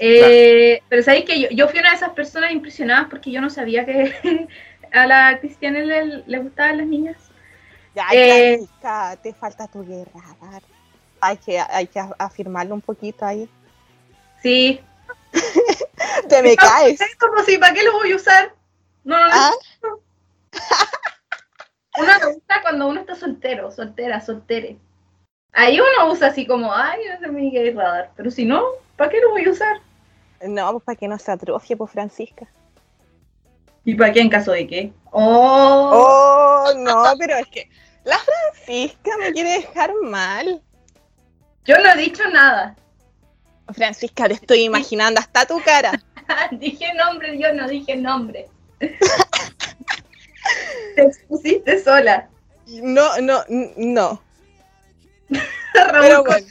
Eh, Pero sabéis que yo, yo fui una de esas personas impresionadas porque yo no sabía que a la Cristiana le, le gustaban las niñas. Ya, Eh, te falta tu guerra. Dar. Hay que, hay que afirmarlo un poquito ahí. Sí. Te me caes. Es como si, ¿para qué lo voy a usar? No, no, no. Ah, Uno lo usa cuando uno está soltero, soltera, soltere. Ahí uno usa así como, ay, ese es mi gay radar. Pero si no, ¿para qué lo voy a usar? No, pues para que no se atrofie, pues Francisca. ¿Y para qué en caso de qué? Oh, Oh, no, pero es que la Francisca me quiere dejar mal. yo no he dicho nada. Francisca, te estoy imaginando hasta tu cara. dije nombre, yo no dije nombre. Te expusiste sola. No, no, no. Pero bueno.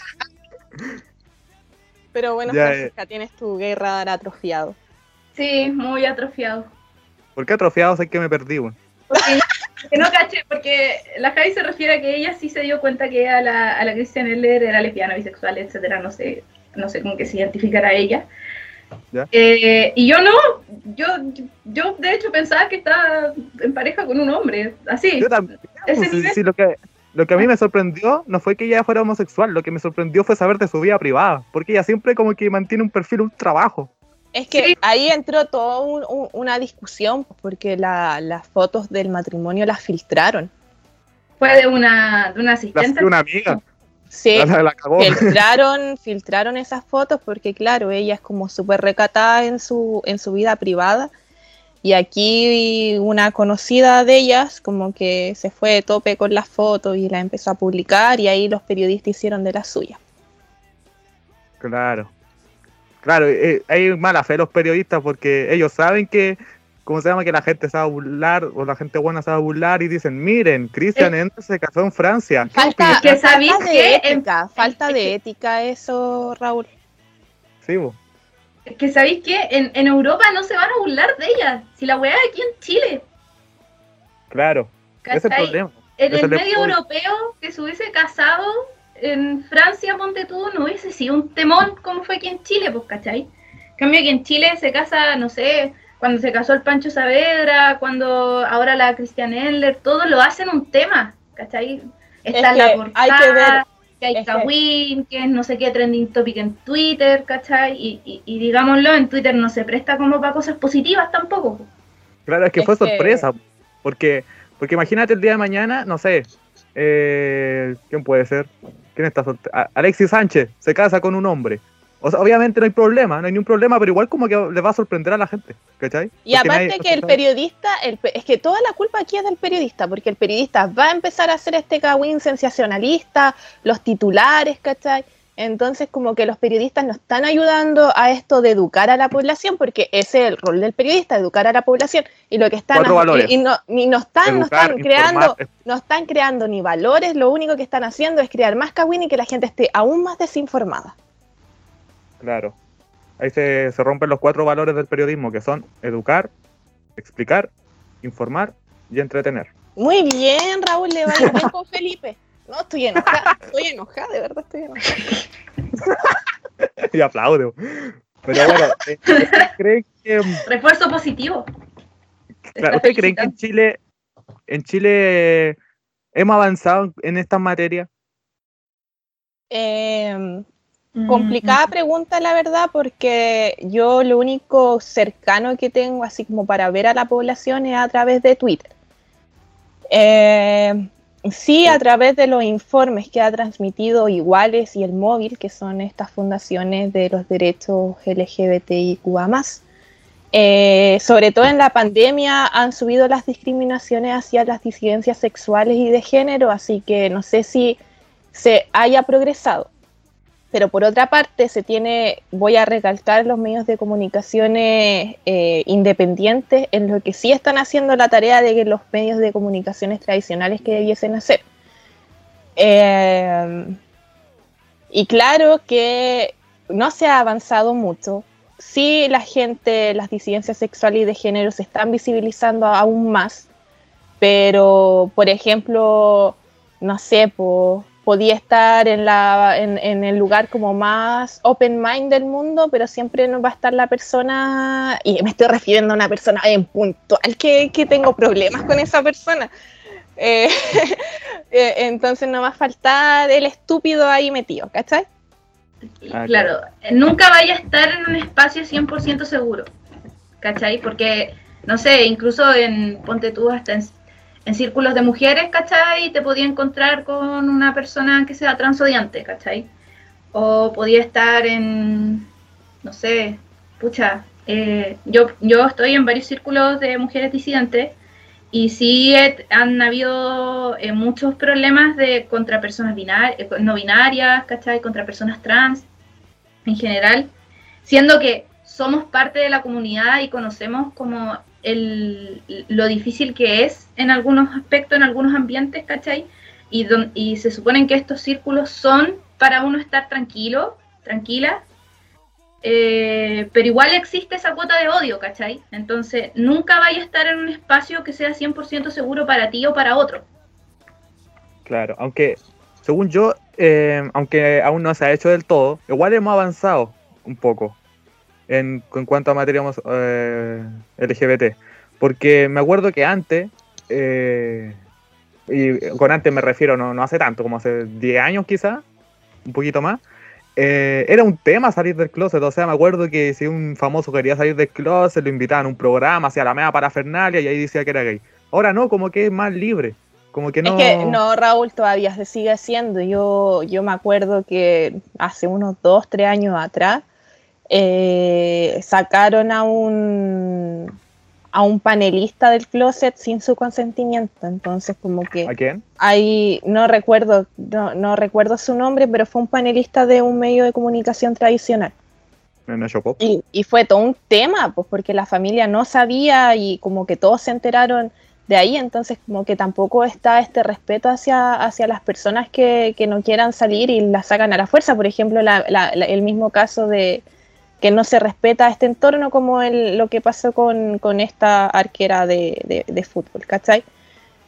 Pero bueno, Ya, Francisca, tienes tu gay radar atrofiado. Sí, muy atrofiado. ¿Por qué atrofiados es que me perdí, güey? Porque, porque no caché, porque la Javi se refiere a que ella sí se dio cuenta que a la, a la Christian Eller era lesbiana, bisexual, etcétera, no sé, no sé cómo que se identificara ella. Ya. Eh, y yo no, yo, yo de hecho pensaba que estaba en pareja con un hombre, así. Yo también. Ese pues, sí, nivel. sí, lo, que, lo que a mí me sorprendió no fue que ella fuera homosexual, lo que me sorprendió fue saber de su vida privada, porque ella siempre como que mantiene un perfil, un trabajo. Es que Sí. ahí entró toda un- un- una discusión porque la- las fotos del matrimonio las filtraron. Fue de una, de una asistente. una amiga, Sí, la, la cagó. filtraron, filtraron esas fotos porque claro, ella es como súper recatada en su, en su vida privada. Y aquí una conocida de ellas como que se fue de tope con las fotos y la empezó a publicar y ahí los periodistas hicieron de la suya. Claro. Claro, eh, hay mala fe los periodistas porque ellos saben que, ¿cómo se llama? Que la gente a burlar o la gente buena a burlar y dicen, miren, Christian Ender se casó en Francia. ¿Qué Falta, que de ética, falta de ética eso, Raúl. Sí, Que sabéis que en, en Europa no se van a burlar de ella. Si la weá es aquí en Chile. claro. Ese es el problema. En Ese el medio europeo que se hubiese casado en Francia, ponte tú, no hubiese sido un temón como fue aquí en Chile, pues, ¿cachai? En cambio, aquí en Chile se casa, no sé, cuando se casó el Pancho Saavedra, cuando ahora la Christian Eller, todo lo hacen un tema, ¿cachai? Está Es la que portada, hay que ver, que hay Kawin, que es no sé qué trending topic en Twitter, ¿cachai? Y, y, y digámoslo, en Twitter no se presta como para cosas positivas tampoco. Claro, es que Es fue que- sorpresa. Porque, porque imagínate el día de mañana, no sé, eh, ¿quién puede ser? ¿Quién está Alexis Sánchez se casa con un hombre. O sea, obviamente no hay problema, no hay ningún problema, pero igual como que le va a sorprender a la gente, ¿cachai? Y Porque aparte nadie- que el periodista, el es que toda la culpa aquí es del periodista, porque el periodista va a empezar a hacer este cagüín sensacionalista, los titulares, ¿cachai? Entonces como que los periodistas no están ayudando a esto de educar a la población, porque ese es el rol del periodista, educar a la población. Y lo que están y, y no, ni no están, no están creando, no están creando ni valores, lo único que están haciendo es crear más cagüín y que la gente esté aún más desinformada. Claro. Ahí se, se rompen los cuatro valores del periodismo, que son educar, explicar, informar y entretener. Muy bien, Raúl, le va bien con Felipe. No, estoy enojada, estoy enojada, de verdad estoy enojada. y aplaudo. Pero bueno, eh, ¿ustedes creen que, mm, Refuerzo positivo. claro, ¿ustedes creen que en. Chile, en Chile hemos avanzado en estas materias? Eh, Mm, complicada pregunta, la verdad, porque yo lo único cercano que tengo, así como para ver a la población, es a través de Twitter. Eh, Sí, a través de los informes que ha transmitido Iguales y el Móvil, que son estas fundaciones de los derechos LGBTIQA+. Eh, sobre todo en la pandemia han subido las discriminaciones hacia las disidencias sexuales y de género, así que no sé si se haya progresado. Pero por otra parte, se tiene, voy a recalcar los medios de comunicaciones eh, independientes en lo que sí están haciendo la tarea de que los medios de comunicaciones tradicionales que debiesen hacer. Eh, y claro que no se ha avanzado mucho. Sí, la gente, las disidencias sexuales y de género se están visibilizando aún más, pero, por ejemplo, no sé, por podía estar en, la, en, el lugar como más open mind del mundo, pero siempre no va a estar la persona, y me estoy refiriendo a una persona en puntual que, que tengo problemas con esa persona. Eh, eh, entonces no va a faltar el estúpido ahí metido, ¿cachai? Ah, claro, nunca vaya a estar en un espacio 100% seguro, ¿cachai? Porque, no sé, incluso en, ponte tú, hasta en en círculos de mujeres, ¿cachai? Te podía encontrar con una persona que sea transodiante, ¿cachai? O podía estar en, no sé, pucha, eh, yo, yo estoy en varios círculos de mujeres disidentes y sí han habido eh, muchos problemas de contra personas eh, no binarias, ¿cachai? Contra personas trans en general, siendo que somos parte de la comunidad y conocemos como el, lo difícil que es en algunos aspectos, en algunos ambientes, ¿cachai? Y, y se suponen que estos círculos son para uno estar tranquilo, tranquila, eh, pero igual existe esa cuota de odio, ¿cachai? Entonces, nunca vaya a estar en un espacio que sea 100% seguro para ti o para otro. Claro, aunque, según yo, eh, aunque aún no se ha hecho del todo, igual hemos avanzado un poco en, cuanto a materia eh, LGBT. Porque me acuerdo que antes, eh, y con antes me refiero no, no hace tanto, como hace 10 años quizás, un poquito más, eh, era un tema salir del closet. O sea, me acuerdo que si un famoso quería salir del closet, lo invitaban a un programa, hacia la para parafernalia y ahí decía que era gay. Ahora no, como que es más libre. Como que no... Es que no, Raúl todavía se sigue haciendo. Yo, yo me acuerdo que hace unos 2, 3 años atrás, eh, sacaron a un a un panelista del closet sin su consentimiento. Entonces, como que. ¿A quién? Ahí no recuerdo, no, recuerdo su nombre, pero fue un panelista de un medio de comunicación tradicional. Y, y, fue todo un tema, pues porque la familia no sabía y como que todos se enteraron de ahí, entonces como que tampoco está este respeto hacia, hacia las personas que, que no quieran salir y las sacan a la fuerza. Por ejemplo, el mismo caso de, que no se respeta este entorno como el, lo que pasó con, esta arquera de, fútbol, ¿cachai?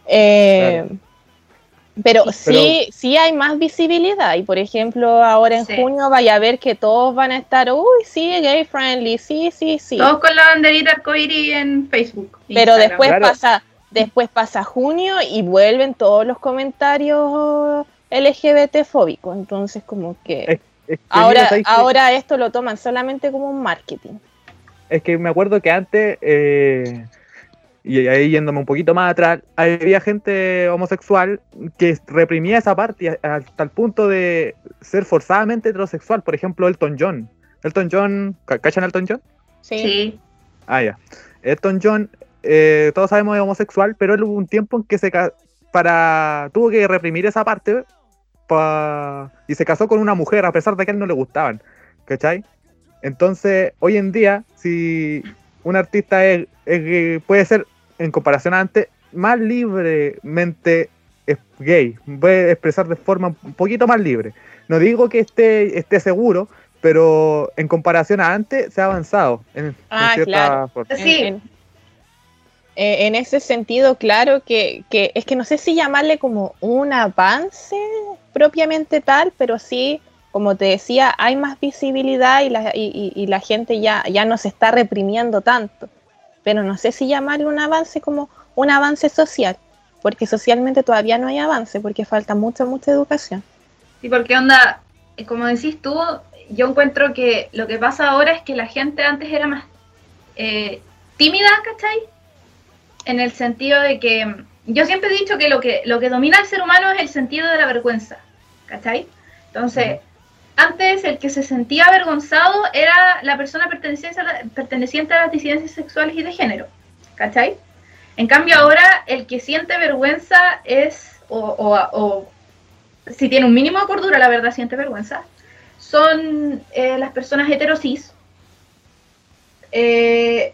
Eh, pero, sí, sí hay más visibilidad y por ejemplo ahora en junio vaya a ver que todos van a estar, uy, sí, gay friendly, sí, sí, sí. Todos con la banderita arcoíris en Facebook. Pero después pasa, después pasa junio y vuelven todos los comentarios LGBT fóbicos, entonces como que ahora, ahora esto lo toman solamente como un marketing. Es que me acuerdo que antes, eh, y ahí yéndome un poquito más atrás, había gente homosexual que reprimía esa parte hasta el punto de ser forzadamente heterosexual. Por ejemplo, Elton John. Elton John, ¿cachan Elton John? Sí. Ah, ya. Elton John, eh, todos sabemos es homosexual, pero él hubo un tiempo en que se para tuvo que reprimir esa parte y se casó con una mujer a pesar de que a él no le gustaban, ¿cachai? Entonces, hoy en día, si un artista es, puede ser, en comparación a antes, más libremente gay, puede expresar de forma un poquito más libre. No digo que esté, esté seguro, pero en comparación a antes se ha avanzado en, ah, cierta forma. Sí. Eh, en ese sentido, claro que, es que no sé si llamarle como un avance propiamente tal, pero sí, como te decía, hay más visibilidad y la, y, la gente ya, ya no se está reprimiendo tanto. Pero no sé si llamarle un avance como un avance social, porque socialmente todavía no hay avance, porque falta mucha, mucha educación. Sí, porque onda, como decís tú, yo encuentro que lo que pasa ahora es que la gente antes era más eh, tímida, ¿cachai? En el sentido de que yo siempre he dicho que lo que lo que domina al ser humano es el sentido de la vergüenza, ¿cachai? Entonces, antes el que se sentía avergonzado era la persona perteneciente a, la- perteneciente a las disidencias sexuales y de género, ¿cachai? En cambio ahora el que siente vergüenza es, o, o- o si tiene un mínimo de cordura, la verdad siente vergüenza, son eh, las personas heterosis. Eh,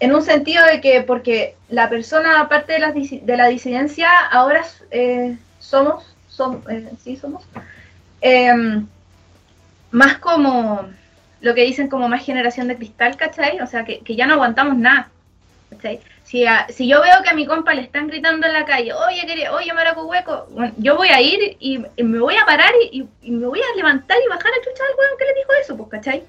en un sentido de que, porque la persona, aparte de la, de la disidencia, ahora eh, somos, som- eh, sí somos, em, más como lo que dicen como más generación de cristal, ¿cachai? O sea, que, ya no aguantamos nada, ¿cachai? Si, a- si yo veo que a mi compa le están gritando en la calle, oye, quería, oye, maraco hueco, yo voy a ir y, me voy a parar y, me voy a levantar y bajar a chucha al hueón que le dijo eso, pues, ¿cachai?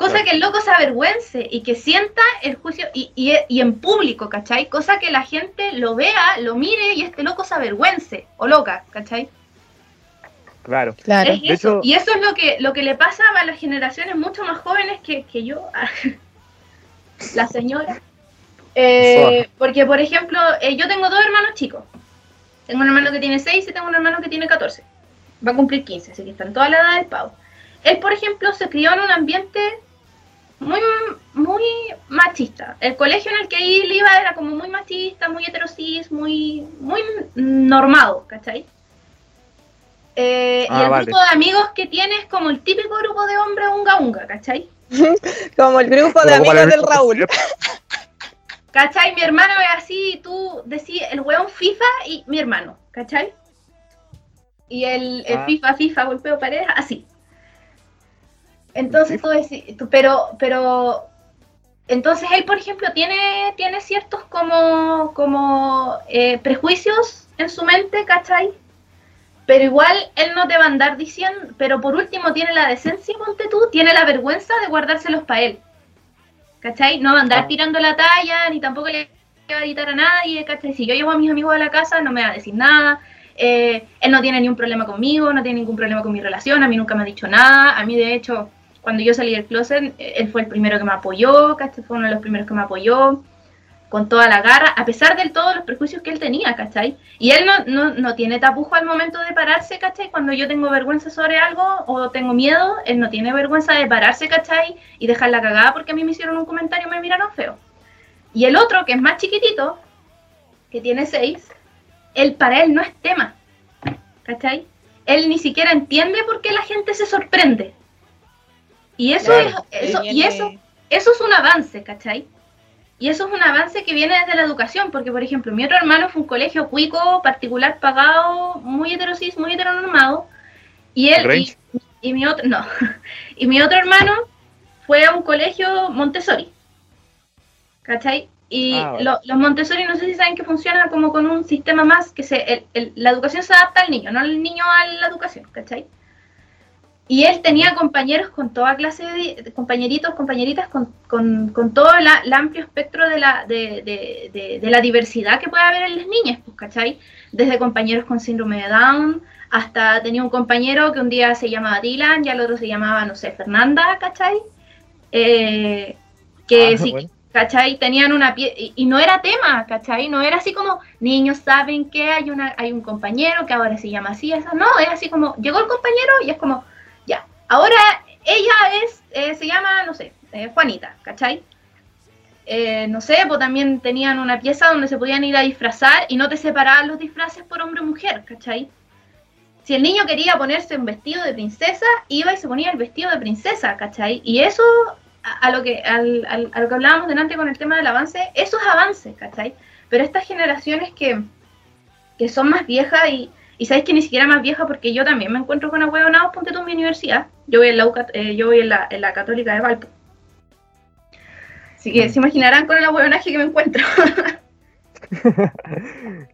Cosa Claro. que el loco se avergüence y que sienta el juicio y, y, y en público, ¿cachai? Cosa que la gente lo vea, lo mire y este loco se avergüence o loca, ¿cachai? Claro. Claro. Es De hecho- y eso es lo que, lo que le pasa a las generaciones mucho más jóvenes que, que yo, la señora. Eh, porque, por ejemplo, eh, yo tengo dos hermanos chicos. Tengo un hermano que tiene 6 y tengo un hermano que tiene 14. Va a cumplir 15, así que están toda la edad del pavo. Él, por ejemplo, se crió en un ambiente muy, muy machista. El colegio en el que él iba era como muy machista, muy heterosis, muy, muy normado, ¿cachai? Eh, y Ah, el vale. grupo de amigos que tiene es como el típico grupo de hombres unga unga, ¿cachai? Como el grupo de amigos el- del Raúl. ¿Cachai? Mi hermano es así, tú decís el weón FIFA y mi hermano, ¿cachai? Y el, el Ah. FIFA, FIFA, golpeo paredes, así. Entonces tú decís, tú- pero, pero, entonces él, por ejemplo, tiene, tiene ciertos como, como eh, prejuicios en su mente, ¿cachai? Pero igual él no te va a andar diciendo, pero por último tiene la decencia, ponte tú, tiene la vergüenza de guardárselos para él. ¿Cachai? No va a andar Ah. tirando la talla, ni tampoco le va a gritar a nadie, ¿cachai? Si yo llevo a mis amigos a la casa, no me va a decir nada. Eh, él no tiene ni un problema conmigo, no tiene ningún problema con mi relación, a mí nunca me ha dicho nada. A mí, de hecho, cuando yo salí del closet, él fue el primero que me apoyó, ¿cachai? Fue uno de los primeros que me apoyó, con toda la garra, a pesar de todos los prejuicios que él tenía, ¿cachai? Y él no, no, no tiene tapujo al momento de pararse, ¿cachai? Cuando yo tengo vergüenza sobre algo o tengo miedo, él no tiene vergüenza de pararse, ¿cachai? Y dejar la cagada porque a mí me hicieron un comentario y me miraron feo. Y el otro, que es más chiquitito, que tiene seis, él para él no es tema, ¿cachai? Él ni siquiera entiende por qué la gente se sorprende. Y eso Claro. es, eso, y eso, eso es un avance, ¿cachai? Y eso es un avance que viene desde la educación, porque por ejemplo, mi otro hermano fue un colegio cuico, particular, pagado, muy heterosis, muy heteronormado, y él, y, mi otro, no, y mi otro hermano fue a un colegio Montessori, ¿cachai? Y Ah, lo- los Montessori no sé si saben que funciona como con un sistema más, que se, el- el- la educación se adapta al niño, no el niño a la educación, ¿cachai? Y él tenía compañeros con toda clase de, compañeritos, compañeritas, con, con, con todo la- el amplio espectro de la, de, de- de- de la diversidad que puede haber en las niñas, pues, ¿cachai? Desde compañeros con síndrome de Down, hasta tenía un compañero que un día se llamaba Dylan y al otro se llamaba, no sé, Fernanda, ¿cachai? Eh, que Ah, sí, bueno. ¿cachai? Tenían una pie y, y no era tema, ¿cachai? No era así como, niños saben que hay una hay un compañero que ahora se llama así, esa. No, es así como, llegó el compañero y es como, ahora ella es, eh, se llama, no sé, eh, Juanita, ¿cachai? Eh, no sé, pues también tenían una pieza donde se podían ir a disfrazar y no te separaban los disfraces por hombre o mujer, ¿cachai? Si el niño quería ponerse un vestido de princesa, iba y se ponía el vestido de princesa, ¿cachai? Y eso a, lo que al- al- que hablábamos delante con el tema del avance, eso es avance, ¿cachai? Pero estas generaciones que, que son más viejas y, y sabéis que ni siquiera más vieja porque yo también me encuentro con ahueonados, ponte tú en mi universidad. Yo voy en la, eh, yo voy en la, en la Católica de Valpo. Así que se imaginarán con el ahueonaje que me encuentro.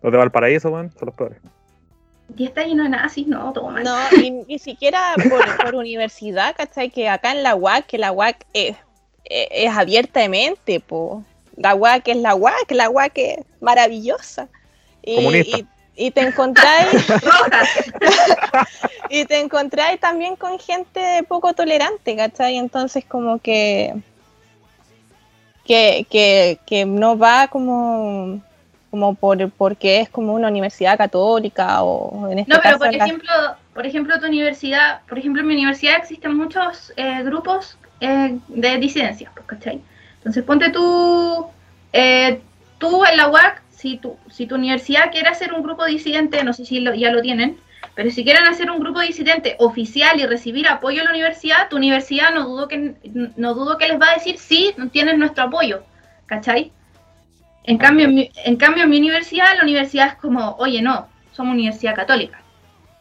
Los de Valparaíso, weón, son los peores. y está lleno de nazis, no, todo mal. No, y ni siquiera por, por universidad, ¿cachai? Que acá en la UAC, que la UAC es, es, es abierta de mente, po. La UAC es la UAC, la UAC es maravillosa. Y, Comunista. y, y te encontráis, y te encontráis también con gente poco tolerante, ¿cachai? Entonces como que, que, que, que no va como, como por porque es como una universidad católica o en este No, pero caso por la- ejemplo, por ejemplo, tu universidad, por ejemplo, en mi universidad existen muchos eh, grupos eh, de disidencia, pues, ¿cachai? Entonces ponte tú, eh, tú en la UAC, si tu, si tu universidad quiere hacer un grupo disidente, no sé si lo- ya lo tienen, pero si quieren hacer un grupo disidente oficial y recibir apoyo de la universidad, tu universidad no dudo que no dudo que les va a decir sí, tienen nuestro apoyo, ¿cachai? En cambio, en mi, en cambio, en mi universidad, la universidad es como, oye, no, somos universidad católica,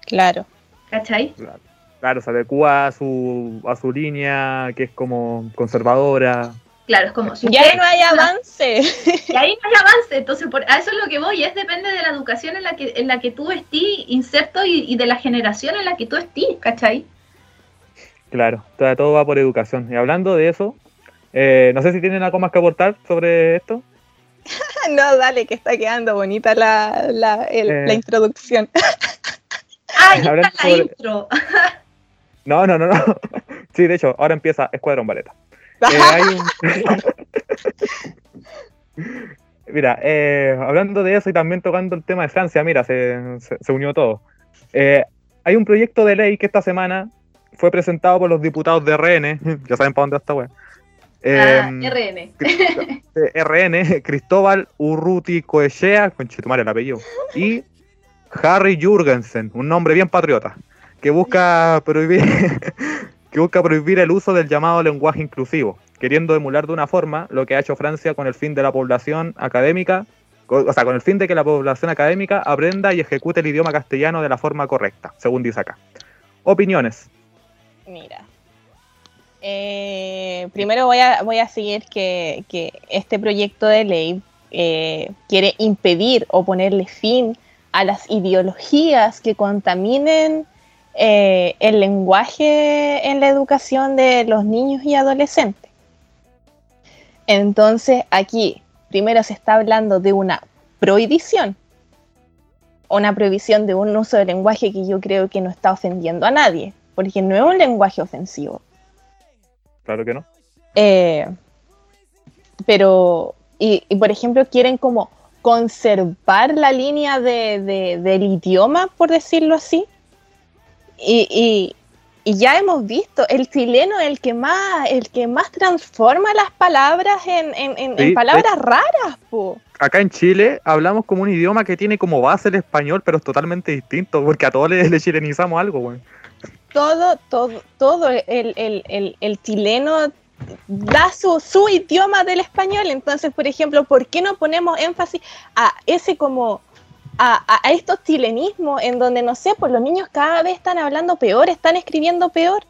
claro. ¿cachai? Claro, claro, se adecua a su, a su línea, que es como conservadora. Claro, es como, si Ya ustedes- no hay avance. Y ahí no hay avance, entonces por, a eso es lo que voy, es depende de la educación en la que, en la que tú estés inserto y, y de la generación en la que tú estés, ¿cachai? Claro, todo, todo va por educación. Y hablando de eso, eh, no sé si tienen algo más que aportar sobre esto. no, dale, que está quedando bonita la, la, el- Eh. la introducción. Ah, ya está la sobre- intro. No, no, no, no. Sí, de hecho, ahora empieza Escuadrón Baleta. Eh, un- mira, eh, hablando de eso y también tocando el tema de Francia, mira, se, se- se unió todo. Eh, hay un proyecto de ley que esta semana fue presentado por los diputados de RN, ya saben para dónde esta wea. Ah, Em, RN. RN, Cristóbal Urruti Coechea, conchetumare el apellido, y Harry Jurgensen, un nombre bien patriota, que busca prohibir que busca prohibir el uso del llamado lenguaje inclusivo, queriendo emular de una forma lo que ha hecho Francia con el fin de la población académica, o sea, con el fin de que la población académica aprenda y ejecute el idioma castellano de la forma correcta, según dice acá. Opiniones. Mira. Eh, primero voy a, voy a seguir que, que este proyecto de ley eh, quiere impedir o ponerle fin a las ideologías que contaminen eh, el lenguaje en la educación de los niños y adolescentes. Entonces aquí, primero se está hablando de una prohibición, una prohibición de un uso del lenguaje que yo creo que no está ofendiendo a nadie, porque no es un lenguaje ofensivo. Claro que no. Eh, pero, y, y, por ejemplo, quieren como conservar la línea de, de- del idioma, por decirlo así. Y, y- y ya hemos visto, el chileno es el que más, el que más transforma las palabras en, en- Sí, palabras raras, po. Acá en Chile hablamos como un idioma que tiene como base el español, pero es totalmente distinto, porque a todos le, le chilenizamos algo, güey. todo, todo, todo el, el- el- el chileno da su, su idioma del español. Entonces, por ejemplo, ¿por qué no ponemos énfasis a ese como a, estos chilenismos en donde, no sé, pues los niños cada vez están hablando peor, están escribiendo peor?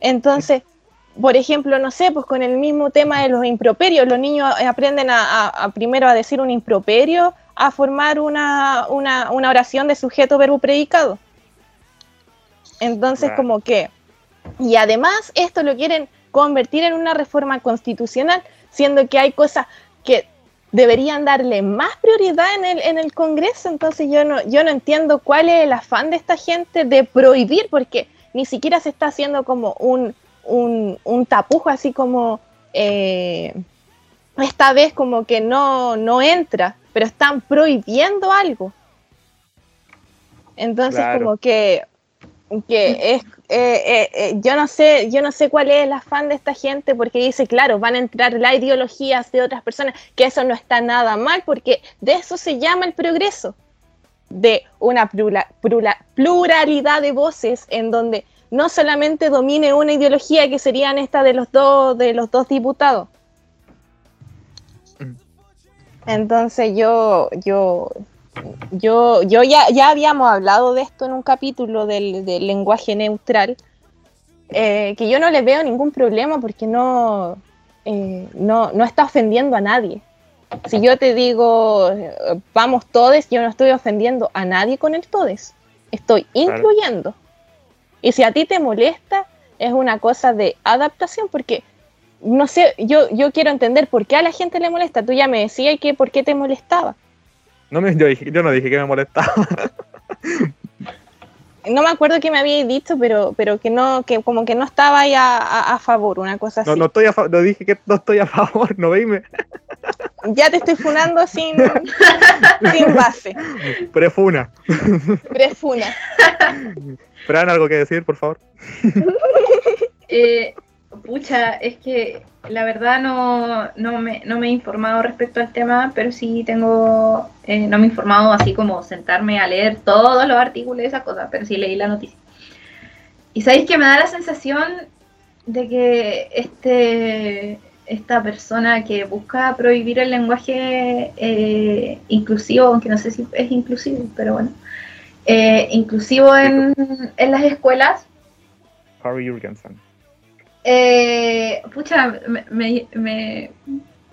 Entonces, por ejemplo, no sé, pues con el mismo tema de los improperios, los niños aprenden a, a- primero a decir un improperio, a formar una, una, una oración de sujeto, verbo, predicado. Entonces, como que, y además esto lo quieren convertir en una reforma constitucional, siendo que hay cosas que deberían darle más prioridad en el, en el Congreso. Entonces yo no, yo no entiendo cuál es el afán de esta gente de prohibir, porque ni siquiera se está haciendo como un, un, un tapujo así como eh, esta vez como que no, no entra, pero están prohibiendo algo. Entonces Claro. como que, que es, eh, eh, eh, yo no sé, yo no sé cuál es el afán de esta gente porque dice, claro, van a entrar las ideologías de otras personas, que eso no está nada mal, porque de eso se llama el progreso, de una plura- plura- pluralidad de voces en donde no solamente domine una ideología que serían esta de los dos, de los dos diputados. Mm. Entonces yo, yo, yo, yo ya, ya habíamos hablado de esto en un capítulo del, del lenguaje neutral, eh, que yo no le veo ningún problema porque no, eh, no, no está ofendiendo a nadie. Si yo te digo eh, vamos todes, yo no estoy ofendiendo a nadie con el todes, estoy incluyendo. Y si a ti te molesta, es una cosa de adaptación, porque no sé, yo, yo quiero entender por qué a la gente le molesta. Tú ya me decías que por qué te molestaba. No me, yo, dije- yo no dije que me molestaba. No me acuerdo qué me habíais dicho, pero, pero que no, que como que no estaba ahí a, a- a favor, una cosa así. No, no, estoy a fa- no dije que no estoy a favor, no veime. Ya te estoy funando sin, sin base. Prefuna. Prefuna. Fran, ¿algo que decir, por favor? Eh, pucha, es que la verdad no, no, me, no me he informado respecto al tema, pero sí tengo, eh, no me he informado así como sentarme a leer todos los artículos y esas cosas, pero sí leí la noticia. Y sabéis que me da la sensación de que este esta persona que busca prohibir el lenguaje eh, inclusivo, aunque no sé si es inclusivo, pero bueno, eh, inclusivo en, en, las escuelas. Harry Jurgensen. Eh, pucha, me, me, me,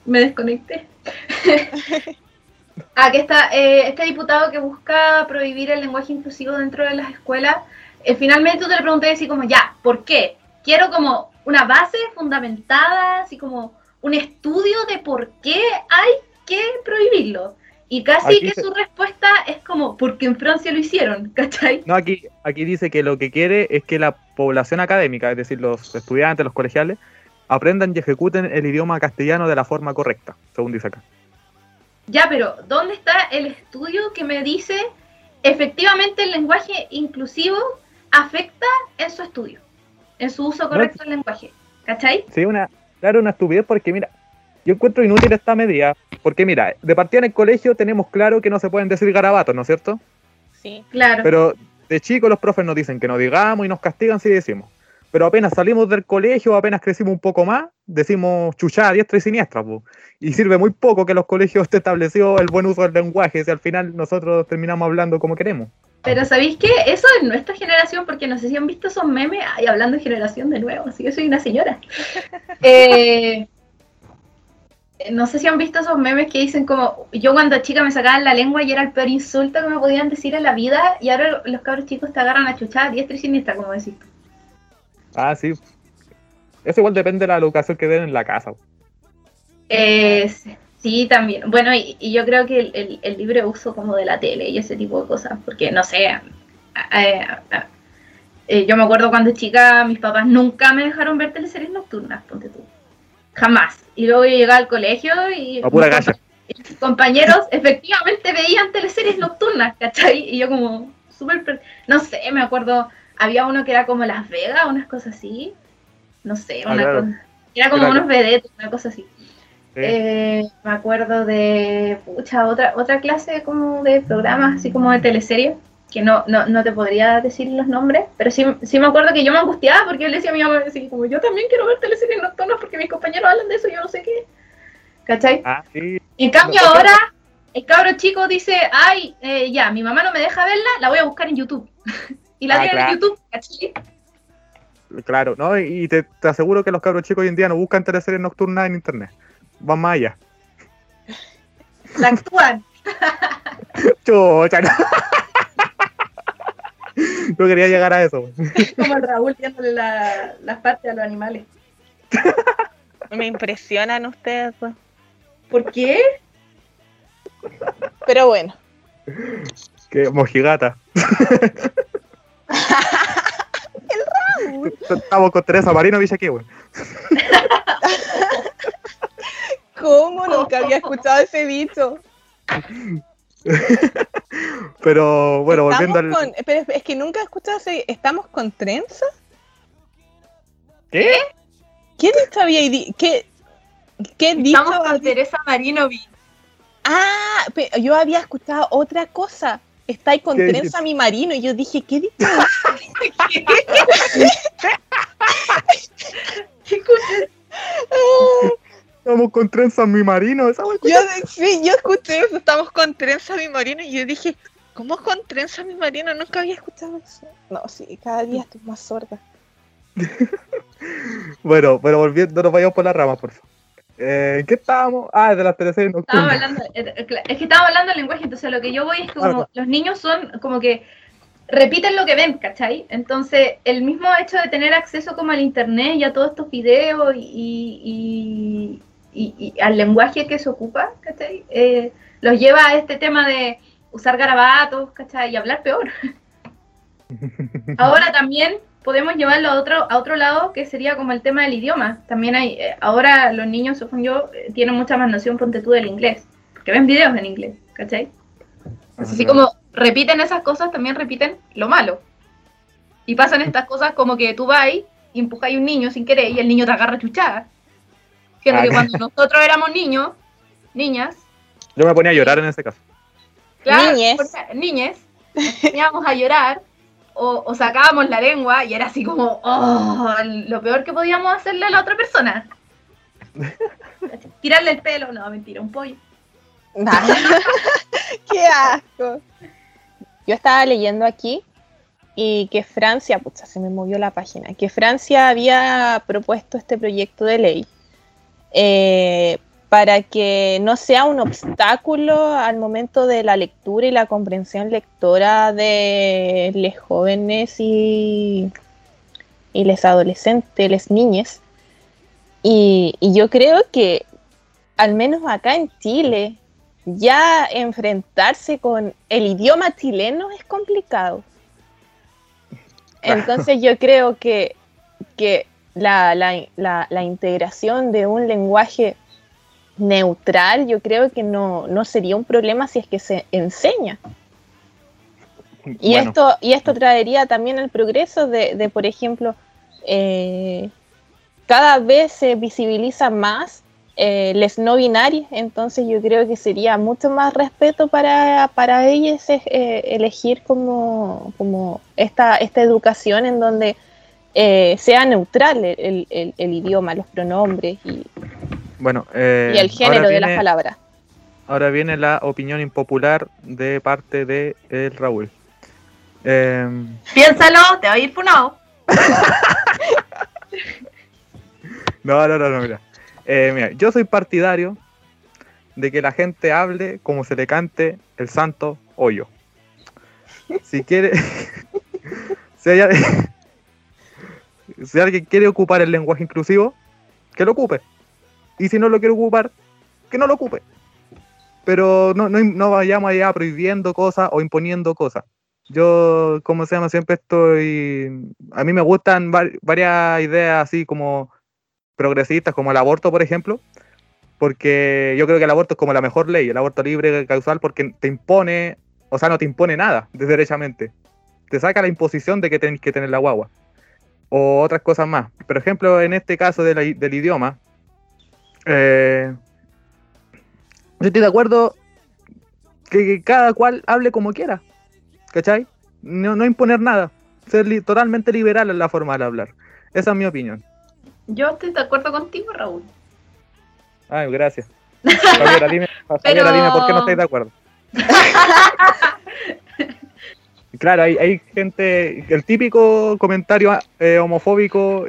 me desconecté. ah, que está, este diputado que busca prohibir el lenguaje inclusivo dentro de las escuelas, finalmente tú te le pregunté así como, ya, ¿por qué? Quiero como una base fundamentada, así como un estudio de por qué hay que prohibirlo. Y casi Aquí que se- su respuesta es como, porque en Francia lo hicieron, ¿cachai? No, aquí, aquí dice que lo que quiere es que la población académica, es decir, los estudiantes, los colegiales, aprendan y ejecuten el idioma castellano de la forma correcta, según dice acá. Ya, pero ¿dónde está el estudio que me dice efectivamente el lenguaje inclusivo afecta en su estudio, en su uso correcto del lenguaje? ¿Cachai? Sí, una, claro, una estupidez porque, mira, yo encuentro inútil esta medida, porque, mira, de partida en el colegio tenemos claro que no se pueden decir garabatos, ¿no es cierto? Sí. Claro. Pero de chicos los profes nos dicen que no digamos y nos castigan si decimos. Pero apenas salimos del colegio, apenas crecimos un poco más, decimos chuchá a diestra y siniestra. po. Y sirve muy poco que los colegios esté establecido el buen uso del lenguaje, si al final nosotros terminamos hablando como queremos. Pero ¿sabéis qué? Eso es nuestra generación, porque no sé si han visto esos memes, ay, hablando de generación de nuevo, así que soy una señora. Eh, no sé si han visto esos memes que dicen como, yo cuando chica me sacaban la lengua y era el peor insulto que me podían decir en la vida, y ahora los cabros chicos te agarran a chuchar diestra y siniestra, como decís tú. Ah, sí. Eso igual depende de la educación que den en la casa. Eh, sí, también. Bueno, y, y yo creo que el, el- el libre uso como de la tele y ese tipo de cosas, porque no sé, eh, yo me acuerdo cuando chica mis papás nunca me dejaron ver teleseries nocturnas, ponte tú. Jamás. Y luego yo llegaba al colegio y A pura mis compañeros efectivamente veían teleseries nocturnas, ¿cachai? Y yo como súper... per- No sé, me acuerdo, había uno que era como Las Vegas, unas cosas así. No sé, Ah, una claro. cosa... Era como Claro. unos vedetos, una cosa así. Sí. Eh, me acuerdo de pucha, otra, otra clase como de programas, así como de teleserie, que no, no, no te podría decir los nombres, pero sí, sí me acuerdo que yo me angustiaba porque yo le decía a mi mamá, así como yo también quiero ver teleseries nocturnas porque mis compañeros hablan de eso y yo no sé qué. ¿Cachai? Ah, sí. En cambio No, ahora el cabro chico dice, ay, eh, ya, mi mamá no me deja verla, la voy a buscar en YouTube. y la Ah, tienen claro. en YouTube, ¿cachai? Claro, ¿no? Y te, te aseguro que los cabros chicos hoy en día no buscan teleseries nocturnas en internet. Van más allá. La actúan. Chucha, no. Quería llegar a eso. como el Raúl viéndole la- las partes a los animales. Me impresionan ustedes. dos. ¿Por qué? Pero bueno. Que mojigata. Estamos con Teresa Marino Villaquí, weón. ¿Cómo? Nunca había escuchado ese bicho. Pero bueno, volviendo al. Con- pero es que nunca he escuchado ese. ¿Estamos con trenza? ¿Qué? ¿Qué dicho había ¿Qué, qué dicho Estamos con había- Teresa Marinovi. Ah, pe- yo había escuchado otra cosa. Está ahí con ¿Qué trenza dices? mi marino. Y yo dije, ¿qué dicho? ¿Qué escuché? Estamos con trenzas mi marino, esa. Yo, sí, yo escuché eso. Estamos con trenza mi marino. Y yo dije, ¿cómo con trenza mi marino? Nunca había escuchado eso. No, sí, cada día estoy más sorda. Bueno, pero volviendo, no nos vayamos por las ramas, por favor. Eh, ¿En qué estábamos? Ah, de las teleseries nocturnas. hablando, eh, eh, es que estábamos hablando del lenguaje, entonces lo que yo voy es que como los niños son como que repiten lo que ven, ¿cachai? Entonces, el mismo hecho de tener acceso como al internet y a todos estos videos y, y- y- y al lenguaje que se ocupa, ¿cachai? Eh, los lleva a este tema de usar garabatos, ¿cachai? Y hablar peor. Ahora también podemos llevarlo a otro, a otro lado, que sería como el tema del idioma. También hay, eh, ahora los niños, según yo, eh, tienen mucha más noción, ponte tú, del inglés, porque ven videos en inglés, ¿cachai? Así como repiten esas cosas, también repiten lo malo. Y pasan estas cosas como que tú vas y empujas a un niño sin querer y el niño te agarra chuchada. Que, Ah, que cuando nosotros éramos niños, niñas, Yo me ponía a llorar en ese caso. Claro, Niñes. porque- niñes, nos íbamos a llorar o, o sacábamos la lengua y era así como, oh, lo peor que podíamos hacerle a la otra persona. Tirarle el pelo, no, mentira, un pollo. Nah. ¡Qué asco! Yo estaba leyendo aquí y que Francia, pucha, se me movió la página, que Francia había propuesto este proyecto de ley eh, para que no sea un obstáculo al momento de la lectura y la comprensión lectora de los jóvenes y, y les adolescentes, les niñes. Y, y yo creo que, al menos acá en Chile, ya enfrentarse con el idioma chileno es complicado. Entonces yo creo que, que la, la- la- la integración de un lenguaje neutral, yo creo que no, no sería un problema si es que se enseña. Y, Bueno, esto, y esto traería también el progreso de, de, por ejemplo, eh, cada vez se visibiliza más eh, les no binarios, entonces yo creo que sería mucho más respeto para, para ellos eh, elegir como, como esta, esta educación en donde eh, sea neutral el, el- el- el idioma, los pronombres y, bueno, eh, y el género ahora de las palabras. Ahora viene la opinión impopular de parte de el Raúl. Em, Piénsalo, te va a ir funado. no, no, no, no, mira. Eh, mira, yo soy partidario de que la gente hable como se le cante el santo hoyo. Si quiere, si, hay- si alguien quiere ocupar el lenguaje inclusivo, que lo ocupe. Y si no lo quiere ocupar, que no lo ocupe. Pero no, no, no vayamos allá prohibiendo cosas o imponiendo cosas. Yo, como se llama, siempre estoy... A mí me gustan var- varias ideas así como progresistas, como el aborto, por ejemplo, porque yo creo que el aborto es como la mejor ley, el aborto libre, causal, porque te impone, o sea, no te impone nada, de- derechamente. Te saca la imposición de que tenés que tener la guagua. O otras cosas más. Por ejemplo, en este caso de la- del idioma, eh, yo estoy de acuerdo que, que cada cual hable como quiera. ¿Cachai? No, no imponer nada. Ser li- totalmente liberal en la forma de hablar. Esa es mi opinión. Yo estoy de acuerdo contigo, Raúl. Ay, gracias. Dime, dime por qué no estáis de acuerdo. Claro, hay, hay gente, el típico comentario eh, homofóbico,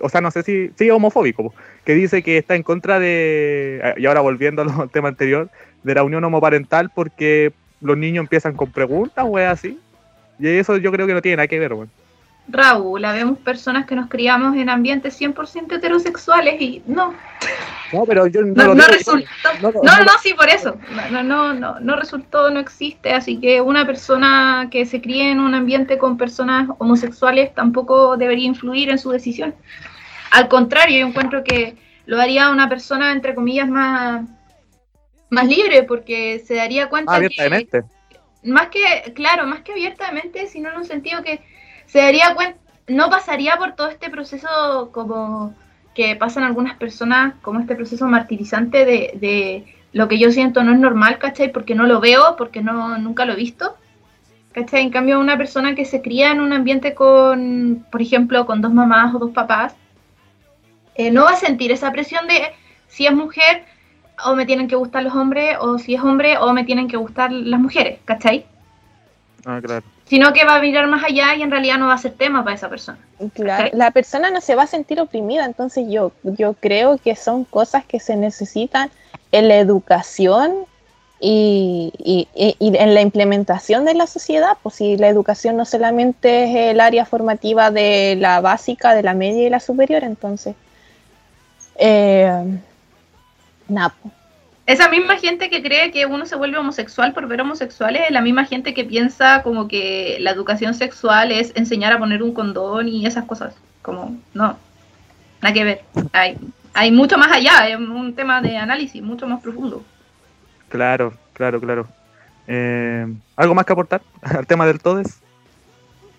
o sea, no sé si, sí, homofóbico, que dice que está en contra de, eh, y ahora volviendo al tema anterior, de la unión homoparental porque los niños empiezan con preguntas, o así. Y eso yo creo que no tiene nada que ver, weón. Raúl, habemos personas que nos criamos en ambientes 100% heterosexuales y no, No, pero yo no, no, lo no resultó. no, No, sí, por eso. No, no, no, no resultó, no existe. Así que una persona que se críe en un ambiente con personas homosexuales tampoco debería influir en su decisión. Al contrario, yo encuentro que lo haría una persona, entre comillas, más, más libre, porque se daría cuenta que abiertamente. más que, claro, más que abiertamente, sino en un sentido que se daría cuenta, no pasaría por todo este proceso como que pasan algunas personas, como este proceso martirizante de, de lo que yo siento no es normal, ¿cachai? Porque no lo veo, porque no, nunca lo he visto. ¿Cachai? En cambio, una persona que se cría en un ambiente con, por ejemplo, con dos mamás o dos papás, eh, no va a sentir esa presión de si es mujer, o me tienen que gustar los hombres, o si es hombre, o me tienen que gustar las mujeres, ¿cachai? Ah, claro. Sino que va a mirar más allá y en realidad no va a ser tema para esa persona. Claro, la persona no se va a sentir oprimida, entonces yo, yo creo que son cosas que se necesitan en la educación y, y- y- y en la implementación de la sociedad, pues si la educación no solamente es el área formativa de la básica, de la media y la superior, entonces... Eh, pues. Esa misma gente que cree que uno se vuelve homosexual por ver homosexuales es la misma gente que piensa como que la educación sexual es enseñar a poner un condón y esas cosas. Como, no, nada que ver. Hay, hay mucho más allá, es un tema de análisis mucho más profundo. Claro, claro, claro. Eh, ¿Algo más que aportar al tema del todes?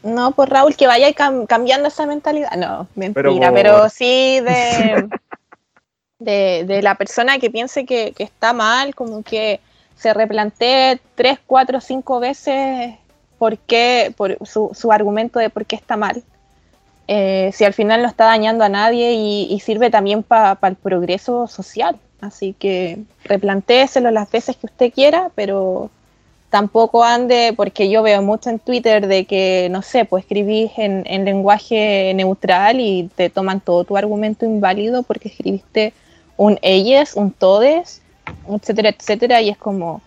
No, pues Raúl, que vaya cam- cambiando esa mentalidad. No, mentira, Pero pero, sí de, de, la persona que piense que, está mal, como que se replantee tres, cuatro, cinco veces por qué, su, argumento de por qué está mal. Eh, si al final no está dañando a nadie y, sirve también para el progreso social. Así que replantéeselo las veces que usted quiera, pero tampoco ande, porque yo veo mucho en Twitter de que, no sé, pues escribís en lenguaje neutral y te toman todo tu argumento inválido porque escribiste un ellos, un todes, etcétera, etcétera, y es como,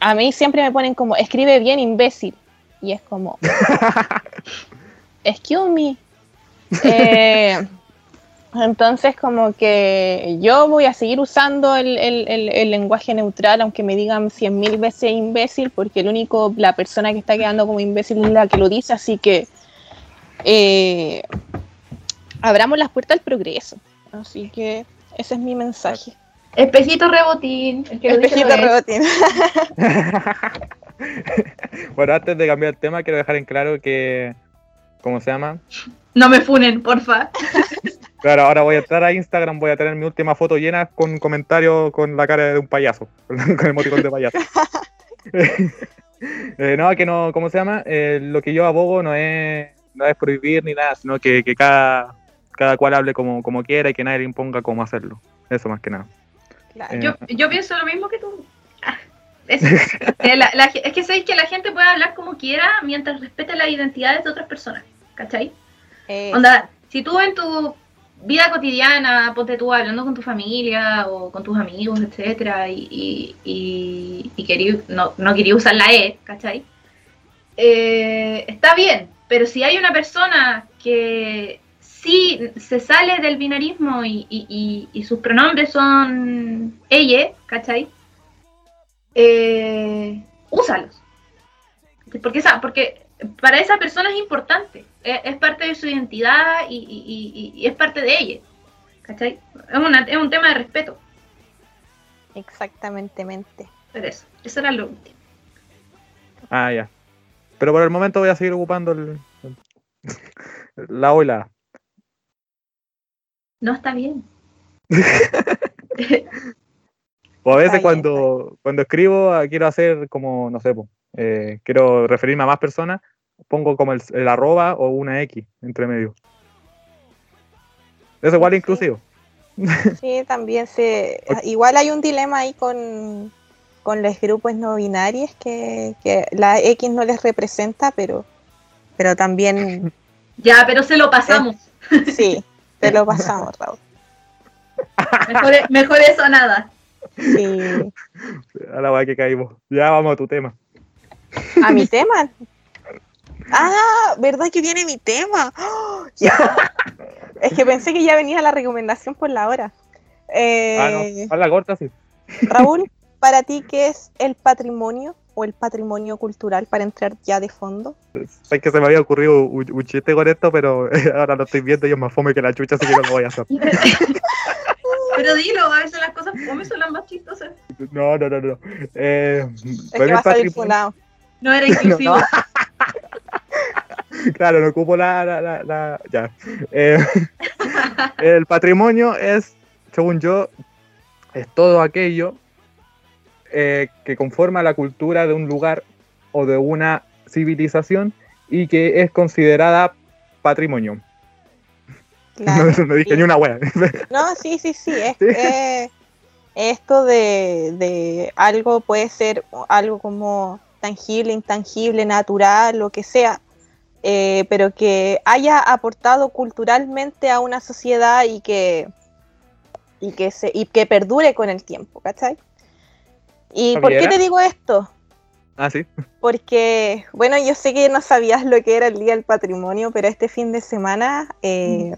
a mí siempre me ponen como, escribe bien imbécil, y es como, excuse me. Eh, entonces, como que yo voy a seguir usando el, el- el- el lenguaje neutral, aunque me digan cien mil veces imbécil, porque el único, la persona que está quedando como imbécil es la que lo dice, así que eh, abramos las puertas al progreso. Así que ese es mi mensaje. Espejito rebotín. El que Espejito lo rebotín. bueno, antes de cambiar el tema, quiero dejar en claro que. ¿Cómo se llama? No me funen, porfa. Claro, ahora voy a entrar a Instagram, voy a tener mi última foto llena con comentarios con la cara de un payaso, con emoticón de payaso. Eh, no, que no, ¿cómo se llama? Eh, lo que yo abogo no es, no es prohibir ni nada, sino que, que cada, cada cual hable como, como quiera y que nadie le imponga cómo hacerlo. Eso más que nada. Claro. Eh, Yo, yo pienso lo mismo que tú. Ah. Que la- la- es que sabéis que la gente puede hablar como quiera mientras respete las identidades de otras personas. ¿Cachai? Eh, Onda, si tú en tu vida cotidiana, ponte tú hablando con tu familia o con tus amigos, etcétera, y, y, y, y querí- no, no quería usar la E, ¿cachai? Eh, está bien, pero si hay una persona que sí se sale del binarismo y, y- y- y sus pronombres son ella, ¿cachai? Eh, úsalos. Porque, esa, porque para esa persona es importante, es, es parte de su identidad y, y- y- y es parte de ella. ¿Cachai? Es, una- es un tema de respeto, Exactamente. pero eso, eso era lo último. Ah, ya. Pero por el momento voy a seguir ocupando el, el- la ola. No está bien. O a veces bien, cuando, cuando escribo ah, quiero hacer como, no sé, eh, quiero referirme a más personas, pongo como el, el arroba o una X entre medio. Es igual Sí. inclusivo. Sí, también se. Igual hay un dilema ahí con, con los grupos no binarios que, que la X no les representa, pero, pero también Ya, pero se lo pasamos. sí, te lo pasamos, Raúl. Mejor, mejor eso nada. Sí. A la weá que caímos. Ya vamos a tu tema. A mi tema. Ah, ¿verdad que viene mi tema? ¡Oh! Ya. Es que pensé que ya venía la recomendación por la hora. Eh, Ah, no. A la corta, sí. Raúl, para ti, ¿qué es el patrimonio o el patrimonio cultural para entrar ya de fondo? Sé que se me había ocurrido un, un chiste con esto, pero ahora lo estoy viendo y es más fome que la chucha, así que no lo voy a hacer. Pero dilo, a veces las cosas fome son las más chistosas. No, no, no, no. Eh, Es que el va a. No era inclusivo. Claro, no ocupo la. la, la- la- ya. Eh, el patrimonio es, según yo, es todo aquello eh, que conforma la cultura de un lugar o de una civilización y que es considerada patrimonio. Claro. no, no dije sí. ni una wea. No, sí, sí, sí. Es, Sí. eh, esto de, de algo puede ser algo como tangible, intangible, natural, lo que sea, eh, pero que haya aportado culturalmente a una sociedad y que, y que, se, y que perdure con el tiempo, ¿cachai? ¿Y por qué te digo esto? ah, sí. Porque, bueno, yo sé que no sabías lo que era el Día del Patrimonio, pero este fin de semana eh,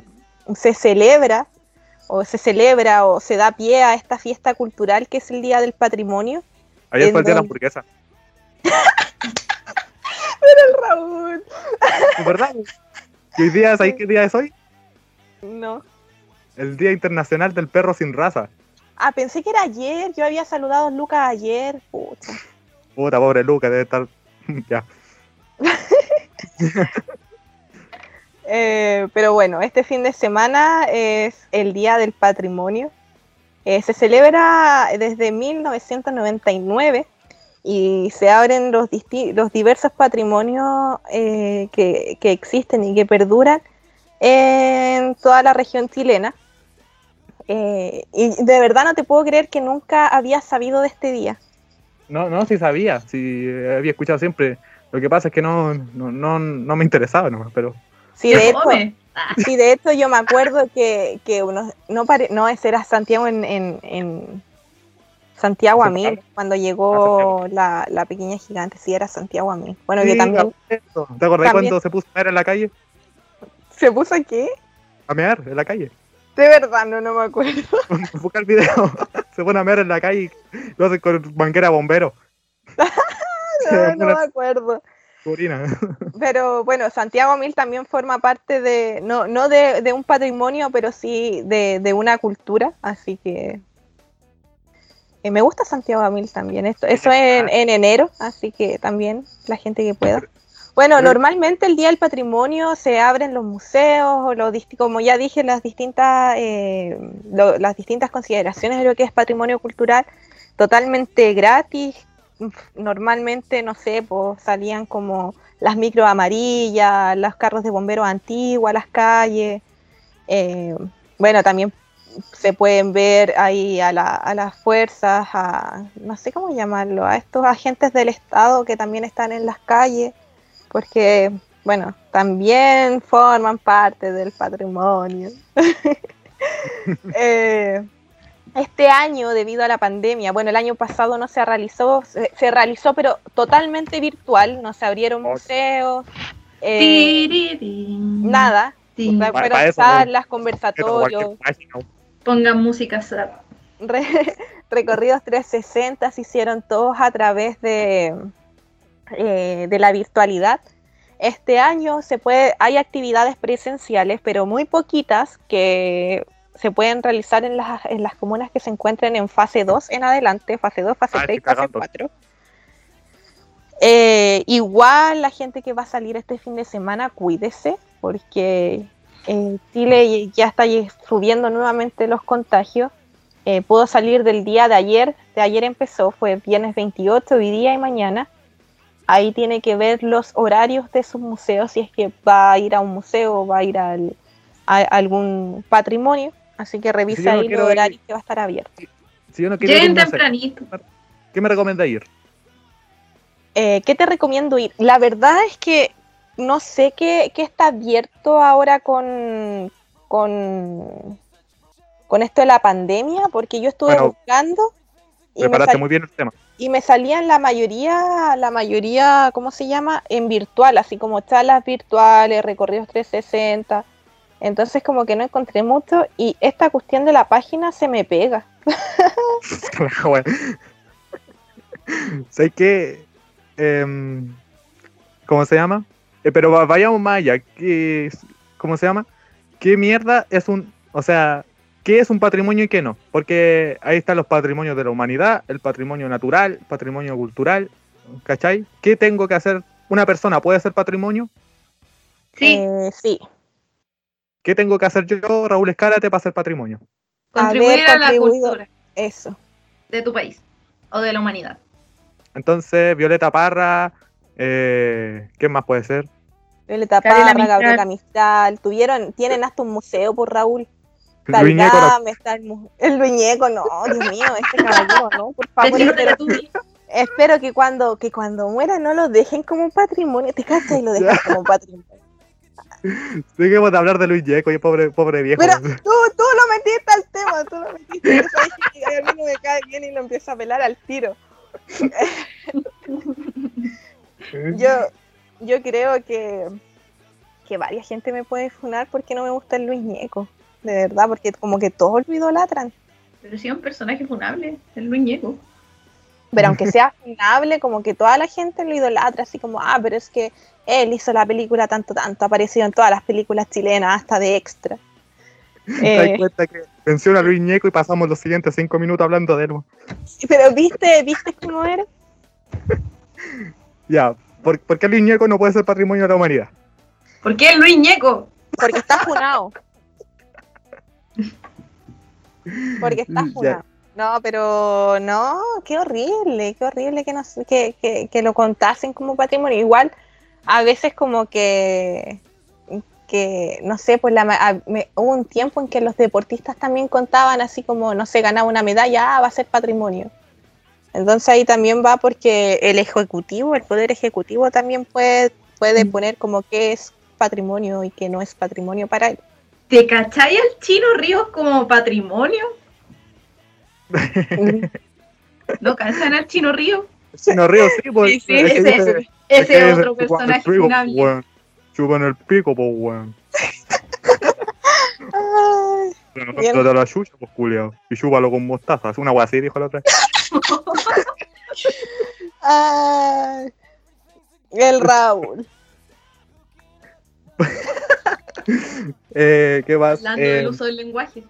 se celebra o se celebra o se da pie a esta fiesta cultural que es el Día del Patrimonio. Ayer ¿En fue el día de la hamburguesa. El Raúl. ¿Es verdad? ¿Y hoy día, ¿sabéis qué día es hoy? No. El Día Internacional del Perro Sin Raza. Ah, pensé que era ayer. Yo había saludado a Lucas ayer. Pucha. Puta, pobre Lucas, debe estar. ya. Eh, pero bueno, este fin de semana es el Día del Patrimonio. Eh, se celebra desde 1999 y se abren los, diversos patrimonios eh, que, que existen y que perduran en toda la región chilena. Eh, y de verdad no te puedo creer que nunca había sabido de este día. No, no, sí sabía, sí eh, había escuchado siempre. Lo que pasa es que no, no, no, no me interesaba nomás, pero. Sí, ¡Qué de hecho! Ah, Sí, de hecho yo me acuerdo que, que uno, no, pare, no, ese era Santiago en, en, en Santiago a mil, cuando llegó la, la pequeña gigante, sí era Santiago a mil. Bueno, Sí, también. ¿Te acordás también- cuando se puso a mear en la calle? se puso aquí. A mear en la calle. De verdad, no, no me acuerdo. Busca el video. se pone a mear en la calle y lo hace con manguera bombero. No, no me acuerdo. Orina. Pero bueno, Santiago mil también forma parte de, no, no de, de un patrimonio, pero sí de, de una cultura, así que eh, me gusta Santiago mil también. Esto, eso es en, en enero, así que también la gente que pueda. Bueno, Pero- normalmente el Día del Patrimonio se abren los museos, o los, como ya dije, las distintas, eh, lo- las distintas consideraciones de lo que es patrimonio cultural, totalmente gratis. Normalmente, no sé, pues salían como las micro amarillas, los carros de bomberos antiguos a las calles. eh, bueno, también se pueden ver ahí a, la- a las fuerzas, a no sé cómo llamarlo, a estos agentes del Estado que también están en las calles, porque, bueno, también forman parte del patrimonio. Eh, este año, debido a la pandemia, bueno, el año pasado no se realizó, se, se realizó, pero totalmente virtual, no se abrieron Oh. museos, eh, nada, tin. fueron eso, charlas, conversatorios. Pongan música sad. re- recorridos 360 se hicieron todos a través de, eh, de la virtualidad. Este año se puede, hay actividades presenciales, pero muy poquitas que se pueden realizar en las, en las comunas que se encuentren en fase 2 en adelante, fase 2, fase Ah, 3, estoy fase cagando. 4. Eh, igual la gente que va a salir este fin de semana, cuídese, porque en Chile ya está subiendo nuevamente los contagios. Eh, pudo salir del día de ayer, de ayer empezó, fue viernes 28, hoy día y mañana. Ahí tiene que ver los horarios de sus museos, si es que va a ir a un museo o va a ir al- a, algún patrimonio. Así que revisa no ahí los ir- horarios que va a estar abierto. Si yo no quiero ir a Lleguen un museo, tempranito. ¿qué me recomienda ir? Eh, ¿Qué te recomiendo ir? La verdad es que no sé qué, qué está abierto ahora con, con, con esto de la pandemia, porque yo estuve Bueno, buscando Preparaste muy bien el tema. y me salían la mayoría, la mayoría, ¿cómo se llama? En virtual, así como charlas virtuales, recorridos 360. Entonces como que no encontré mucho y esta cuestión de la página se me pega. Bueno. ¿Sabes qué? Em, ¿Cómo se llama? Eh, pero va- vayamos más allá. ¿Qué ¿Cómo se llama? ¿Qué mierda es un... O sea, ¿qué es un patrimonio y qué no? Porque ahí están los patrimonios de la humanidad, el patrimonio natural, el patrimonio cultural, ¿cachai? ¿Qué tengo que hacer? ¿Una persona puede ser patrimonio? Sí, Eh, sí. ¿Qué tengo que hacer yo, Raúl Escárate, para ser patrimonio? contribuir a la cultura Eso. de tu país o de la humanidad. Entonces, Violeta Parra, eh, ¿qué más puede ser? Violeta Parra, Gabriela. Mistral, tuvieron, tienen hasta un museo por Raúl. GAM, está el, el Luñeco, no, Dios mío, este caballero, no, por favor, espero, que cuando, que cuando muera no lo dejen como patrimonio, te cachas y lo dejan como patrimonio. Dejemos de hablar de Luis Ñeco, y pobre, pobre viejo. Pero tú, tú lo metiste al tema, tú lo metiste, yo sabes que a mí no me cae bien y lo empiezo a pelar al tiro. Yo, yo creo que, que varias gente me puede funar porque no me gusta el Luis Ñeco. De verdad, porque como que todos lo idolatran. Pero sí es un personaje funable, el Luis Ñeco. Pero aunque sea funable, como que toda la gente lo idolatra, así como, ah, pero es que él hizo la película tanto, tanto, ha aparecido en todas las películas chilenas, hasta de extra. ¿Te das Eh, cuenta que menciona a Luis Ñeco y pasamos los siguientes cinco minutos hablando de él? pero viste, viste cómo era. Ya, ¿por, por qué Luis Ñeco no puede ser patrimonio de la humanidad? ¿Por qué Luis Ñeco? Porque está funado. Porque está Ya. funado. No, pero no, qué horrible, qué horrible que, nos, que, que, que lo contasen como patrimonio. Igual, a veces como que, que no sé, pues la, ma- a- me- hubo un tiempo en que los deportistas también contaban así como, no sé, ganaba una medalla, ah, va a ser patrimonio. Entonces ahí también va porque el ejecutivo, el poder ejecutivo también puede, puede poner como que es patrimonio y que no es patrimonio para él. ¿Te cachai al Chino Ríos como patrimonio? ¿No cansan al Chino Ríos? Si no río, sí, pues. Sí, sí, es ese, ese, es otro "Chupan el personaje pico, weón. Chupan el pico, pues, weón. Ay, Pero te la chucha, pues, culiao. Y chúpalo con mostaza. Es una wea así, dijo la otra. ay. El Raúl. Eh, ¿Qué más? Hablando Eh, del uso del lenguaje.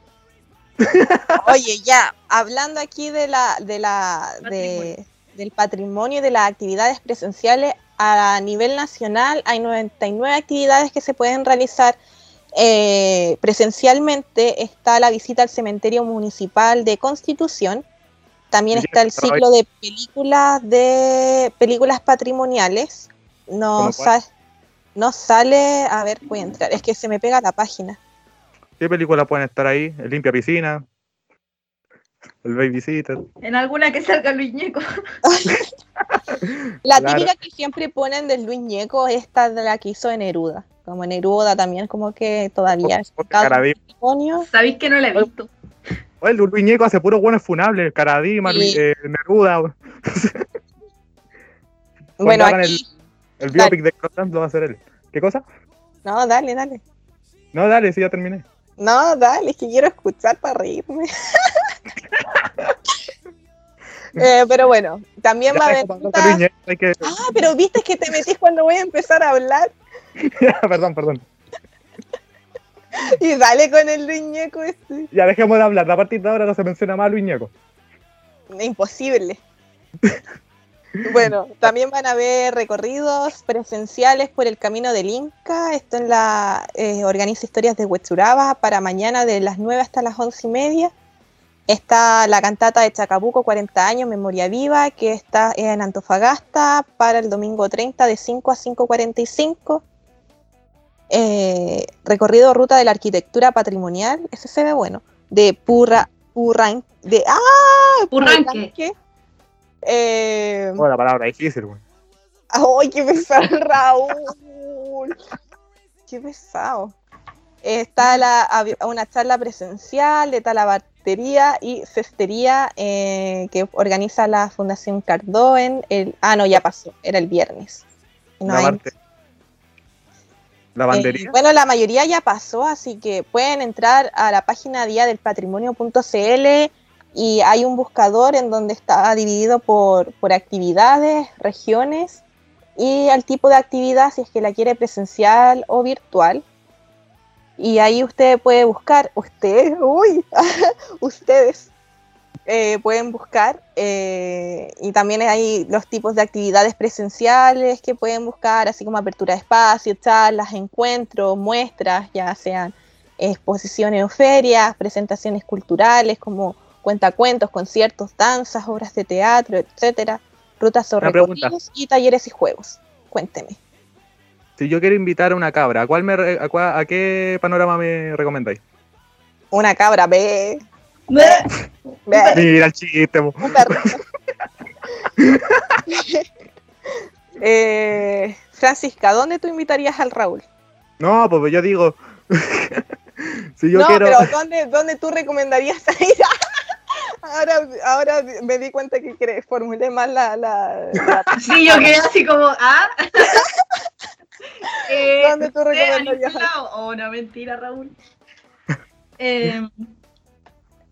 Oye, ya, hablando aquí de la, de la, de, del patrimonio y de las actividades presenciales, a nivel nacional hay 99 actividades que se pueden realizar eh, presencialmente. Está la visita al cementerio municipal de Constitución. También está el ciclo de películas de películas patrimoniales. No, ¿Cómo cuál? sa- no sale, a ver, voy a entrar. Es que se me pega la página. ¿Qué películas pueden estar ahí? El Limpia Piscina. El Babysitter. En alguna que salga Luis Ñeco. La Claro. típica que siempre ponen de Luis Ñeco, esta de la que hizo en Neruda. Como Neruda también, como que todavía. Sabéis que no la he visto. Oye, el Luis Ñeco hace puros buenos funables. Caradima, Sí. Eh, Neruda. Bueno, aquí. El biopic de Crossland lo va a hacer él. ¿Qué cosa? No, dale, dale. No, dale, sí, ya terminé. No, dale, es que quiero escuchar para reírme. Eh, pero bueno, también va a haber. que- Ah, pero viste que te metís cuando voy a empezar a hablar. perdón, perdón. Y dale con el Luis Ñeco este. Ya dejemos de hablar. A partir de ahora no se menciona más a Luis Ñeco. Imposible. Bueno, también van a haber recorridos presenciales por el Camino del Inca. Esto en la eh, Organiza Historias de Huechuraba para mañana de las 9 hasta las 11 y media. Está la cantata de Chacabuco 40 años, Memoria Viva, que está en Antofagasta para el domingo 30 de 5 a 5.45. Eh, recorrido Ruta de la Arquitectura Patrimonial, ese se ve bueno, de Purra, Purran, de ¡Ah! Purranque. Purranque. Eh, Oh, la palabra difícil, güey. ¡Ay, qué pesado, Raúl! ¡Qué pesado! Está la, una charla presencial de talabartería y cestería eh, que organiza la Fundación Cardoen. El, ah, no, ya pasó, era el viernes. No la hay- eh, bueno, la mayoría ya pasó, así que pueden entrar a la página día del patrimonio.cl y hay un buscador en donde está dividido por, por actividades, regiones y al tipo de actividad si es que la quiere presencial o virtual. Y ahí usted puede buscar, usted, uy, ustedes eh, pueden buscar eh, y también hay los tipos de actividades presenciales que pueden buscar, así como apertura de espacio, charlas, encuentros, muestras, ya sean exposiciones o ferias, presentaciones culturales como cuentacuentos, conciertos, danzas, obras de teatro, etcétera, rutas o recorridos y talleres y juegos. Cuénteme. Si yo quiero invitar a una cabra, ¿a, cuál me re- a, cuál- a qué panorama me recomendáis? Una cabra, ve, ve, Mira el chiste, po. un perrito. Eh, Francisca, ¿dónde tú invitarías al Raúl? No, pues yo digo. si yo no, quiero. pero ¿dónde, ¿dónde tú recomendarías ir? Ahora, ahora me di cuenta que cre- formulé mal la, la- la- Sí, yo quedé así como, ¿ah? eh, ¿Dónde tú recomendarías? Oh, no, mentira, Raúl. Eh,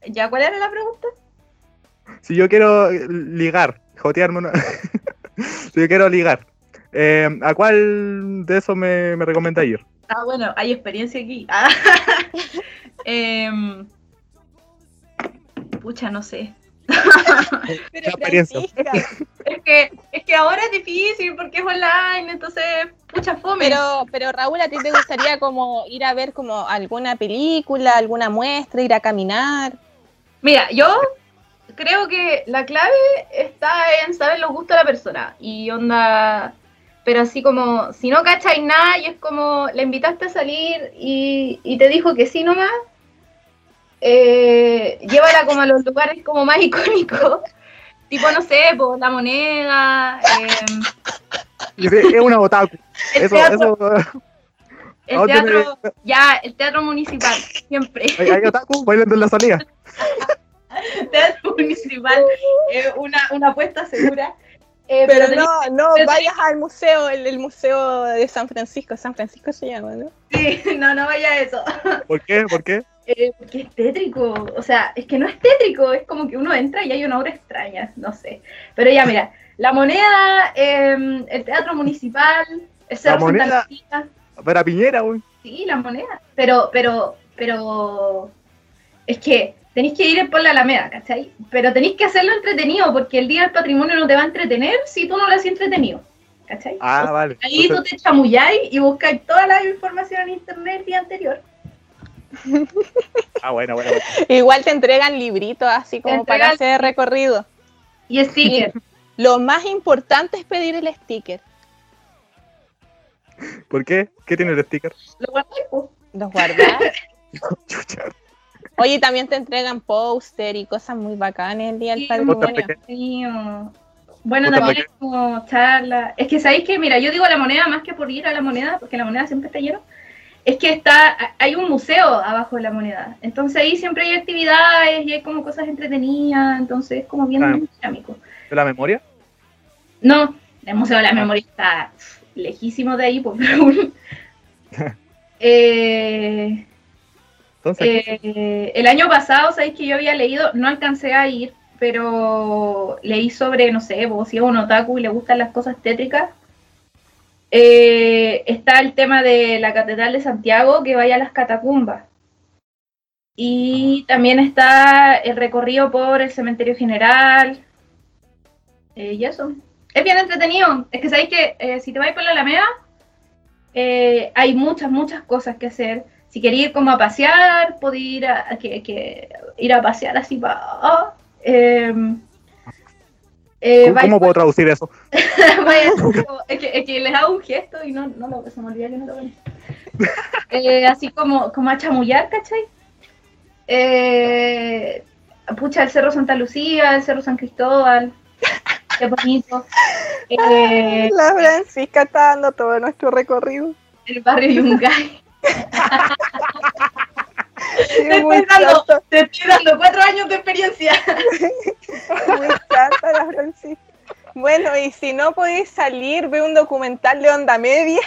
¿Ya cuál era la pregunta? Si yo quiero ligar, jotearme una... si yo quiero ligar, eh, ¿a cuál de esos me, me recomienda ir? Ah, bueno, hay experiencia aquí. Ah. Em, pucha, no sé. Pero. Francisca, Es que, es que ahora es difícil porque es online, entonces, pucha fome. Pero, pero Raúl, ¿a ti te gustaría como ir a ver como alguna película, alguna muestra, ir a caminar? Mira, yo creo que la clave está en saber los gustos de la persona. Y onda. Pero así como, si no cachai nada y es como, la invitaste a salir y, y te dijo que sí nomás, eh, llévala como a los lugares como más icónicos. Tipo, no sé, por la moneda, Y sí, Es una otaku. el Eso, teatro, eso. el ¿a dónde teatro, ya, el teatro municipal, siempre. Hay, hay otaku bailando en la salida. teatro municipal, eh, una, una apuesta segura. Eh, Pero no, no pero- vayas al museo, el, el museo de San Francisco, San Francisco se llama, ¿no? Sí, no, no vaya a eso. ¿Por qué? ¿Por qué? Eh, porque es tétrico, o sea, es que no es tétrico, es como que uno entra y hay una obra extraña, no sé. Pero ya, mira, la moneda, eh, el teatro municipal, el Cerro Santa moneda. Lucía, Ver a Piñera, güey. sí, la moneda. Pero, pero, pero, es que tenéis que ir por la Alameda, ¿cachai? Pero tenéis que hacerlo entretenido, porque el Día del Patrimonio no te va a entretener si tú no lo haces entretenido, ¿cachai? Ah, vale. Ahí tú te chamulláis y buscáis toda la información en internet el día anterior. Ah, bueno, bueno. bueno. Igual te entregan libritos así como para hacer recorrido. Y sticker. Lo más importante es pedir el sticker. ¿Por qué? ¿Qué tiene el sticker? Lo pues. Los guardas. Chucha. Oye, también te entregan póster y cosas muy bacanas el día del Sí, patrimonio. Bueno, también ¿para es como charla. Es que sabéis que, mira, yo digo la moneda más que por ir a la moneda, porque la moneda siempre está lleno. Es que está, hay un museo abajo de la moneda. Entonces ahí siempre hay actividades y hay como cosas entretenidas. Entonces es como bien Ah. dinámico. ¿De la memoria? No, el Museo de la Memoria está lejísimo de ahí, pero bueno. Eh, Entonces, eh, el año pasado, sabéis que yo había leído, no alcancé a ir, pero leí sobre, no sé, vos si es un otaku y le gustan las cosas tétricas. Eh, está el tema de la Catedral de Santiago, que vaya a las catacumbas. Y también está el recorrido por el cementerio general. Eh, y eso. Es bien entretenido. Es que sabéis que eh, si te vais por la Alameda, eh, hay muchas, muchas cosas que hacer. Si queréis ir como a pasear, podéis ir a, a que, que- ir a pasear así para... ¿cómo, cómo puedo traducir eso? es, que, es que les hago un gesto y no, no lo, se me olvida que no lo ven. Eh, así como, como a chamullar, ¿cachai? Eh, pucha, el Cerro Santa Lucía, el Cerro San Cristóbal, qué bonito. Eh, La Francisca está dando todo nuestro recorrido. el barrio Yungay. Te estoy, dando, chata, te estoy dando cuatro años de experiencia. muy chata la Francisca. Bueno, y si no podéis salir, ve un documental de onda media.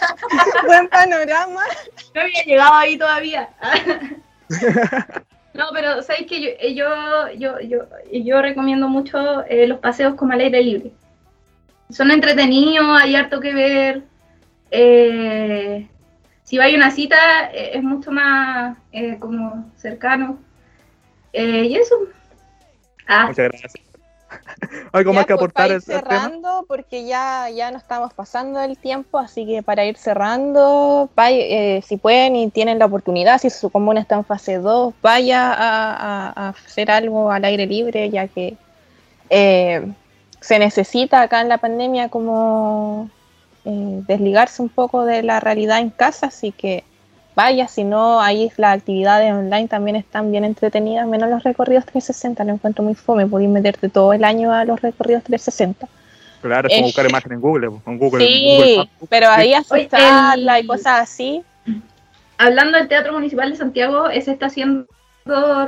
Buen panorama. No había llegado ahí todavía. No, pero sabéis que yo, eh, yo, yo, yo, yo recomiendo mucho eh, los paseos como al aire libre. Son entretenidos, hay harto que ver. Eh, si vais a una cita, eh, es mucho más eh, como cercano. Eh, y eso. Ah, Muchas gracias. ¿Algo más Ya, que pues, aportar para al ir al tema? cerrando, porque ya, ya no estamos pasando el tiempo, así que para ir cerrando, vaya, eh, si pueden y tienen la oportunidad, si su comuna está en fase 2, vaya a, a- a hacer algo al aire libre, ya que eh, se necesita acá en la pandemia como eh, desligarse un poco de la realidad en casa, así que vaya, si no, ahí las actividades online también están bien entretenidas, menos los recorridos 360, lo encuentro muy fome, podéis meterte todo el año a los recorridos 360. Claro, es como Eh, buscar imagen en Google, en Google. Sí, Google Maps. pero ahí asustarla y cosas así. hablando del Teatro Municipal de Santiago, ese está haciendo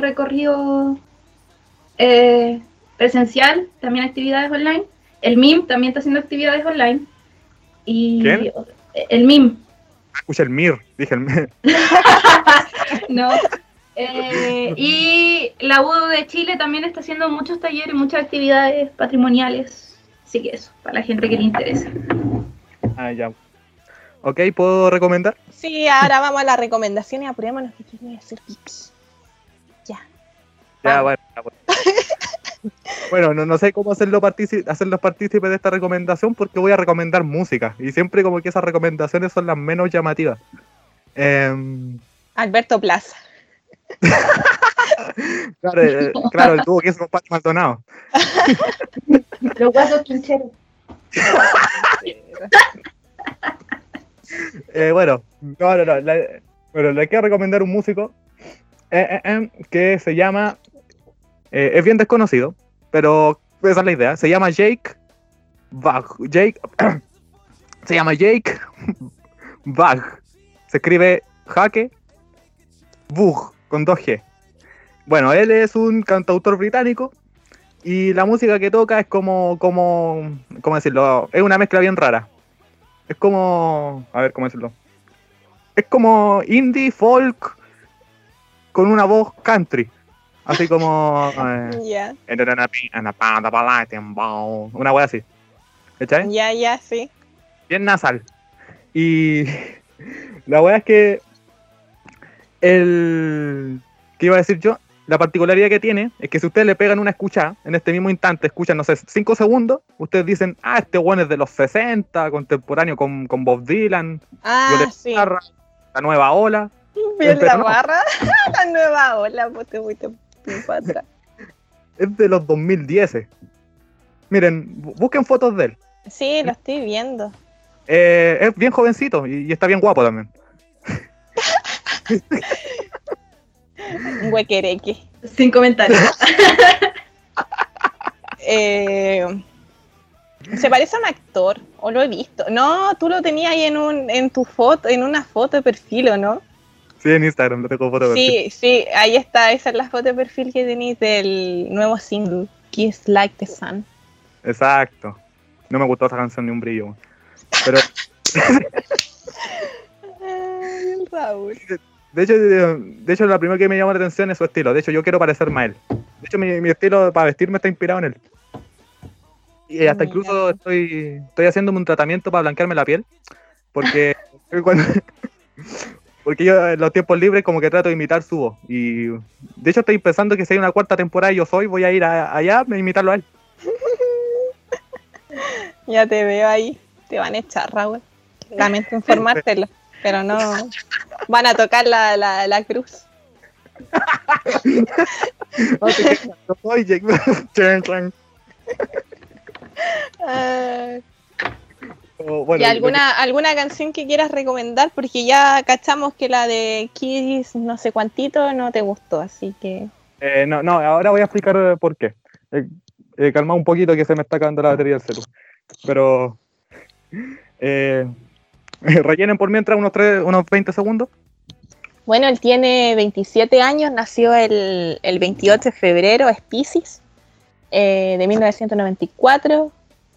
recorrido eh, presencial, también actividades online. El MIM también está haciendo actividades online. Y ¿Quién? El MIM. Escucha el MIR, dije el MIR. No. Eh, y la U de Chile también está haciendo muchos talleres, muchas actividades patrimoniales. Así que eso, para la gente que le interesa. Ah, ya. Ok, ¿puedo recomendar? Sí, ahora vamos a la recomendación y apurémonos que quiero hacer pipí. Ya. Ya, Vamos. bueno. ya, bueno. Bueno, no, no sé cómo hacerlo partici- hacerlos partícipes de esta recomendación porque voy a recomendar música. Y siempre como que esas recomendaciones son las menos llamativas. Em, Alberto Plaza. claro, eh, claro, el dúo que es con Pati Maldonado. Los guasos quincheros. Eh, bueno, no, no, no. la- bueno, le quiero recomendar un músico eh, eh, eh, que se llama. eh, es bien desconocido, pero esa es la idea. Se llama Jake Bag. Jake. se llama Jake Bag. Se escribe Jaque Bug con 2G. Bueno, él es un cantautor británico y la música que toca es como, como, ¿cómo decirlo? Es una mezcla bien rara. Es como, a ver, ¿cómo decirlo? Es como indie, folk, con una voz country. Así como... eh, Ya, una wea así. ¿Cachai? ya, ya, sí. bien nasal. Y la weá es que el ¿qué iba a decir yo? La particularidad que tiene es que si ustedes le pegan una escucha en este mismo instante, escuchan, no sé, 5 segundos, ustedes dicen, ah, este weón es de los 60, contemporáneo con, con Bob Dylan, Ah, Violeta sí. La nueva ola. Viola pero no. Barra, la nueva ola, pues te fuiste Es de los 2010. Miren, bu- busquen fotos de él. Sí, lo estoy viendo. Eh, es bien jovencito y, y está bien guapo también. Un huequereque. Sin comentarios. Eh, se parece a un actor, o lo he visto. No, tú lo tenías ahí en un, en tu foto, en una foto de perfil, ¿o no? Sí, en Instagram, lo tengo foto de perfil. Sí, sí, ahí está, esa es la foto de perfil que tenéis del nuevo single, Kiss Like the Sun. Exacto. No me gustó esa canción ni un brillo. Pero Ay, el Raúl. de hecho, de, hecho, lo primero que me llama la atención es su estilo. De hecho, yo quiero parecer más él. De hecho, mi, mi estilo para vestirme está inspirado en él. Y hasta Mira. incluso estoy, estoy haciéndome un tratamiento para blanquearme la piel. Porque cuando- porque yo en los tiempos libres como que trato de imitar su voz. Y de hecho estoy pensando que si hay una cuarta temporada y yo soy, voy a ir a- allá a imitarlo a él. Ya te veo ahí, te van a echar, Raúl. Lamento informártelo, pero no. Van a tocar la, la, la cruz. Soy Jake. Bueno, ¿Y alguna, alguna canción que quieras recomendar? Porque ya cachamos que la de Kiss no sé cuantito no te gustó, así que... Eh, no, no, ahora voy a explicar eh, por qué. Eh, eh, calma un poquito que se me está acabando la batería del celu. Pero eh, rellenen por mientras unos, tres, unos 20 segundos. Bueno, él tiene 27 años, nació el, el 28 de febrero, es Pisces, eh, de 1994.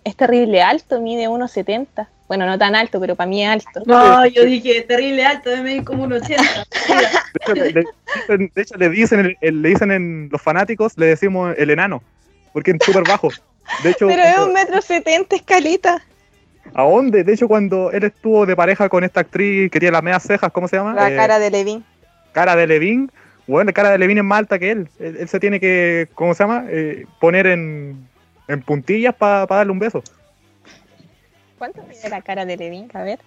Es terrible alto, mide 1,70. Bueno, no tan alto, pero para mí es alto. No, yo dije terrible alto, de medir como un 80. De hecho, le, le dicen, de hecho, le dicen, le en los fanáticos, le decimos el enano, porque es súper bajo. De hecho, Pero es un metro setenta, escalita. ¿a dónde? De hecho, cuando él estuvo de pareja con esta actriz que tiene las medias cejas, ¿cómo se llama? La Eh, cara de Levin. cara de Levin, bueno, cara de Levin es más alta que él. Él, él se tiene que, ¿cómo se llama? Eh, poner en, en puntillas para darle un beso. ¿Cuánto mide la cara de Levin? A ver.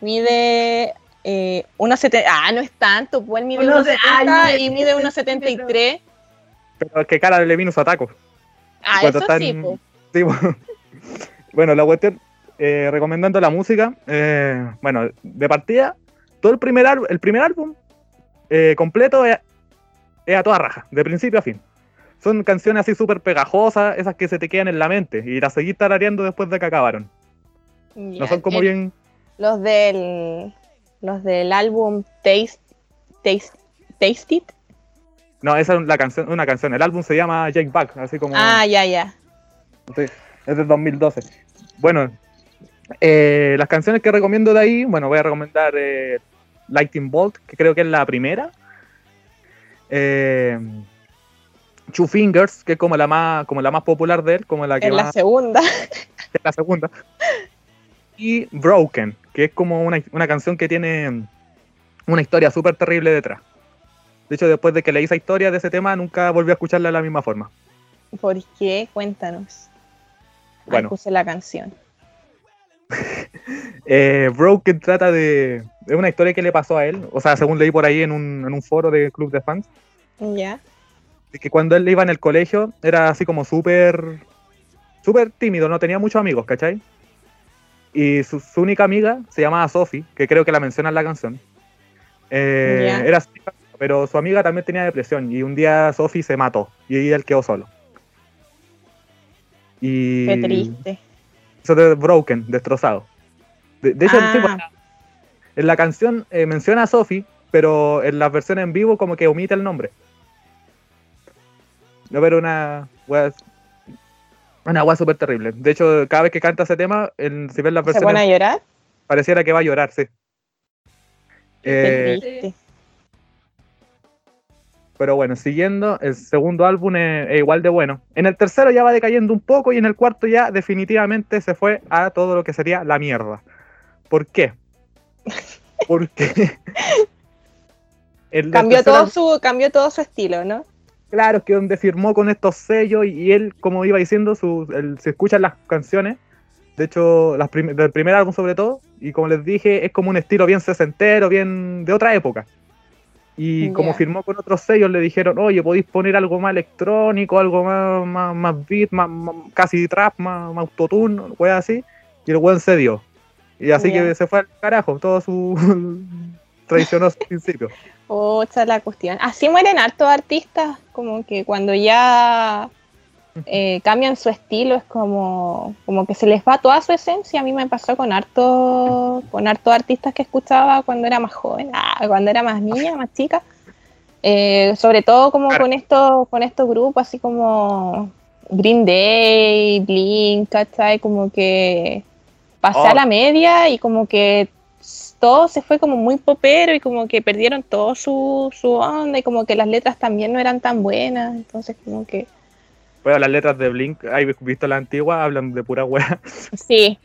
Mide eh, 1,70. Ah, no es tanto, pues él mide Uno de- 1,70 ay, y mide 1,73. Pero es que cara de Levin usa tacos. Ah, Cuando eso están- sí, pues. Sí, bueno. Bueno, la cuestión, eh, recomendando la música, eh, bueno, de partida, todo el primer, álbum- el primer álbum eh, completo es, es a toda raja, de principio a fin. Son canciones así súper pegajosas, esas que se te quedan en la mente y las seguís tarareando después de que acabaron. No son como El- bien... Los del, los del álbum Taste, Taste, Taste It. No, esa es la canción, una canción. El álbum se llama Jake Back, así como... Ah, ya, ya. Sí, es del 2012. Bueno, eh, las canciones que recomiendo de ahí, bueno, voy a recomendar eh, Lightning Bolt, que creo que es la primera. eh, Two Fingers, que es como la más, como la más popular de él, como la que En la segunda. es la segunda. Y Broken, que es como una, una canción que tiene una historia súper terrible detrás. De hecho, después de que leí esa historia de ese tema, nunca volví a escucharla de la misma forma. ¿Por qué? Cuéntanos. Ahí Bueno. puse la canción. Eh, Broken trata de, de una historia que le pasó a él, o sea, según leí por ahí en un, en un foro de club de fans, Ya. Que cuando él iba en el colegio era así como súper súper tímido, no tenía muchos amigos, ¿cachai? Y su, su única amiga se llamaba Sophie, que creo que la menciona en la canción. Eh. Era así, pero su amiga también tenía depresión y un día Sophie se mató y él quedó solo. Y Qué triste. eso de Broken, destrozado. De, de hecho, el Ah. tipo, en la canción eh, menciona a Sophie, pero en las versiones en vivo como que omite el nombre. No, pero una wea, una wea súper terrible. De hecho, cada vez que canta ese tema, en- si ves las ¿Se pone a versiones, llorar? pareciera que va a llorar, sí. Eh, pero bueno, siguiendo, el segundo álbum es, es igual de bueno. En el tercero ya va decayendo un poco y en el cuarto ya definitivamente se fue a todo lo que sería la mierda. ¿Por qué? Porque Cambió todo su, cambió todo su estilo, ¿no? Claro, que donde firmó con estos sellos y, y él, como iba diciendo, su, el- se escuchan las canciones, de hecho, las prim- del primer álbum sobre todo, y como les dije, es como un estilo bien sesentero, bien de otra época. Y como firmó con otros sellos, le dijeron, oye, podéis poner algo más electrónico, algo más, más, más beat, más, más- casi trap, más, más autotune, wea así, y el weón se dio. Y así que se fue al carajo, todo su traicionó su principio. Ocha la cuestión. Así mueren hartos artistas, como que cuando ya eh, cambian su estilo es como, como que se les va toda su esencia. A mí me pasó con harto, con hartos artistas que escuchaba cuando era más joven, ah, cuando era más niña, más chica. Eh, sobre todo como Claro. con estos, con estos grupos así como Green Day, Blink, ¿cachai? Como que pasé Oh. a la media y como que todo se fue como muy popero y como que perdieron todo su, su onda y como que las letras también no eran tan buenas, entonces como que Bueno, las letras de Blink, ¿hay visto la antigua? Hablan de pura wea. sí,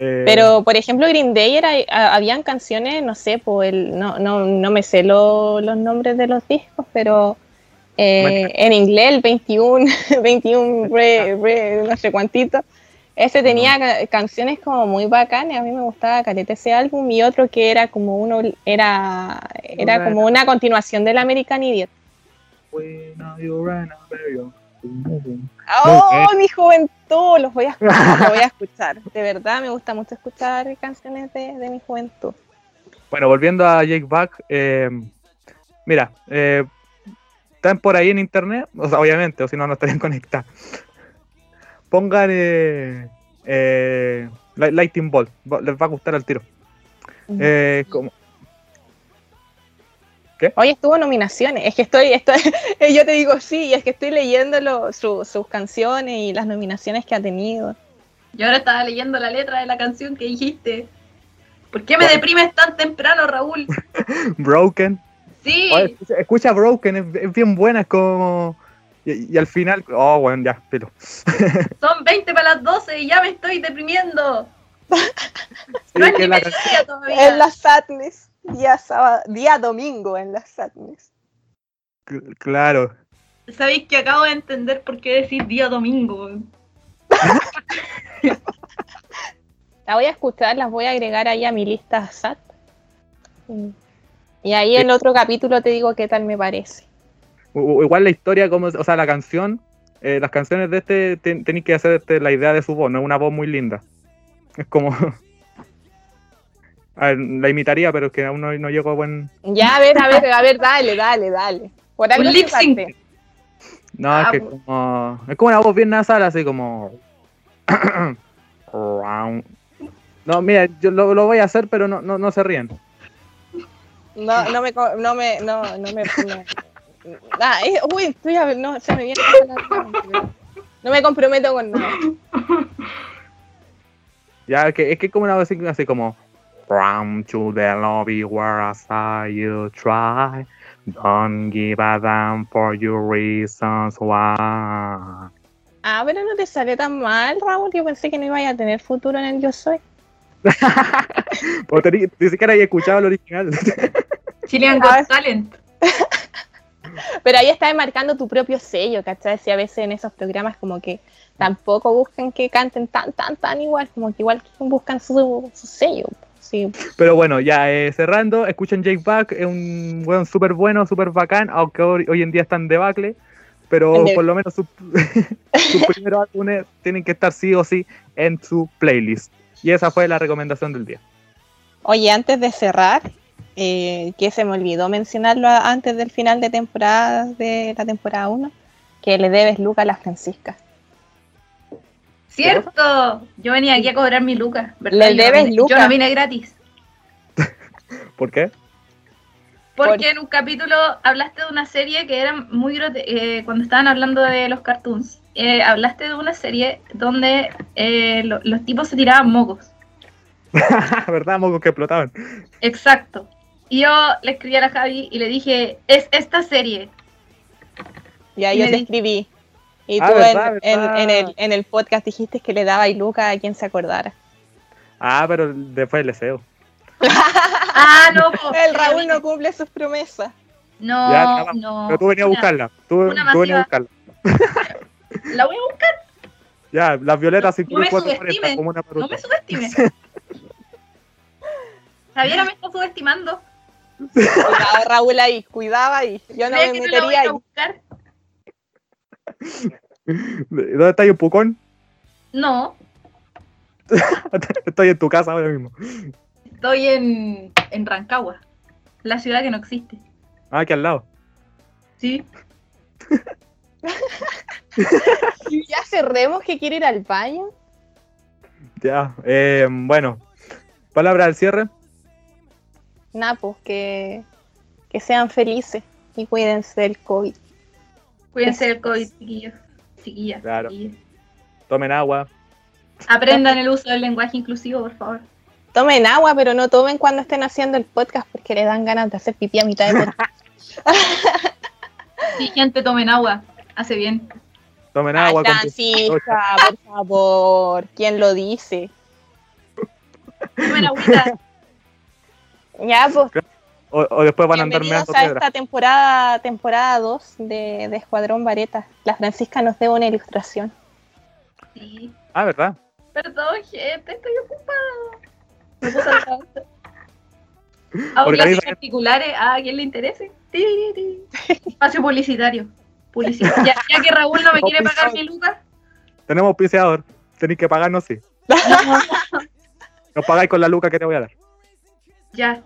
Eh, pero por ejemplo Green Day era, a- habían canciones, no sé, pues el, no, no, no me sé lo- los nombres de los discos, pero eh, en inglés el 21, 21 re, re, no sé cuántito, ese tenía ca- canciones como muy bacanas, a mí me gustaba caleta ese álbum y otro que era como uno, era, era como una continuación del American Idiot. ¡Oh, mi juventud! Los voy a escuchar, lo voy a escuchar. De verdad, me gusta mucho escuchar canciones de, de mi juventud. Bueno, volviendo a Jake Back, eh, mira, eh, están por ahí en internet, o sea, obviamente, o si no, no estarían conectados. Pongan eh, eh, Light- Lightning Bolt, va- les va a gustar al tiro. Eh, como, Hoy estuvo nominaciones. Es que estoy, estoy yo te digo sí, y es que estoy leyendo lo- su- sus canciones y las nominaciones que ha tenido. Yo ahora estaba leyendo la letra de la canción que dijiste. ¿Por qué me ¿Cuál? deprimes tan temprano, Raúl? Broken, Sí, Oye, escucha, escucha Broken, es, es bien buena, es como... Y, y al final, oh, bueno, ya, pero... son 20 para las 12 y ya me estoy deprimiendo. Sí, no es que ni la mediodía todavía. En la Sadness, día, sábado, día domingo en la Sadness. Claro, Sabéis que acabo de entender por qué decís día domingo. La voy a escuchar, las voy a agregar ahí a mi lista SAT. Y ahí en otro capítulo te digo qué tal me parece. U- igual la historia, como, o sea, la canción, eh, las canciones de este ten- tenéis que hacerte la idea de su voz, no es una voz muy linda. Es como. A ver, la imitaría, pero es que aún no, no llego a buen. Ya, a ver, a ver, a ver, dale, dale, dale. Por algo lip sync. No, Ah, es que pues. como. Es como una voz bien nasal, así como. No, mira, yo lo, lo voy a hacer, pero no, no, no se ríen. No, no me, co- no me, no, no me, no. Ah, es- uy, estoy a ver, no, se me viene la. No me comprometo con nada. Ya, es que es que es como una voz así, como. From to the lobby where I saw you try. Don't give a damn for your reasons why. Ah, pero no te sale tan mal, Raúl. Yo pensé que no iba a tener futuro en el Yo Soy. Ni siquiera había escuchado el original. Chilean. Got Talent. Pero ahí estás marcando tu propio sello, ¿cachai? Si a veces en esos programas como que tampoco buscan que canten tan, tan, tan igual, como que igual buscan su, su sello. Sí. Pero bueno, ya eh, cerrando, escuchen Jake Back, es un weón súper bueno, súper bacán, aunque hoy, hoy en día están debacle, pero de- por lo menos sus sus primeros álbumes tienen que estar sí o sí en su playlist. Y esa fue la recomendación del día. Oye, antes de cerrar, eh, que se me olvidó mencionarlo antes del final de temporada de la temporada 1, que le debes Luca a la Francisca. Cierto. Yo venía aquí a cobrar mi lucas. ¿verdad? Le Yo debes vine- lucas. Yo no vine gratis. ¿Por qué? Porque Por- en un capítulo hablaste de una serie que era muy grote- eh, cuando estaban hablando de los cartoons, eh, hablaste de una serie donde eh, lo- los tipos se tiraban mocos. ¿Verdad? Mocos que explotaban. Exacto. Y yo le escribí a la Javi y le dije, es esta serie. Ya Y yo te escribí. Y Ah, tú en, verdad, en- verdad. en el, en el podcast dijiste que le daba a Luca a quien se acordara. Ah, pero después el deseo. Ah, no. El Raúl no cumple sus promesas. No, Ya, no. Pero tú venías a buscarla. Tú, tú venías a buscarla. La voy a buscar, Ya, las violetas No me 54 subestimen, como una no me subestimes. Javiera me está subestimando. Cuidado, Raúl, ahí. Cuidado ahí. Yo no ¿Cree me metería ahí. ¿Dónde está un pucón? No, Estoy en tu casa ahora mismo. estoy en, en Rancagua, la ciudad que no existe. Ah, aquí al lado. Sí. Ya cerremos que quiere ir al baño. Ya, eh, bueno. Palabra al cierre. Nah, pues que, que sean felices y cuídense del COVID. Cuídense del COVID, chiquillos. Chiquillas. Claro. Tomen agua. Aprendan el uso del lenguaje inclusivo, por favor. Tomen agua, pero no tomen cuando estén haciendo el podcast porque le dan ganas de hacer pipí a mitad de podcast. Sí, gente, tomen agua. Hace bien. Tomen Ay, agua. con- Francisca, por favor. ¿Quién lo dice? Tomen agüita. Ya, pues O, o después van a andar meando a piedra. esta temporada temporada 2 de, de Escuadrón Vareta. La Francisca nos debe una ilustración. Sí. Ah, ¿verdad? Perdón, gente, estoy ocupada. Me puse al tanto. Hago clases particulares a quien le interese. Espacio publicitario. Publicidad. Ya, ya que Raúl no me quiere pagar mi lucas, Tenemos auspiciador. Tenéis que pagarnos, sí. Nos pagáis con la luca que te voy a dar. ya.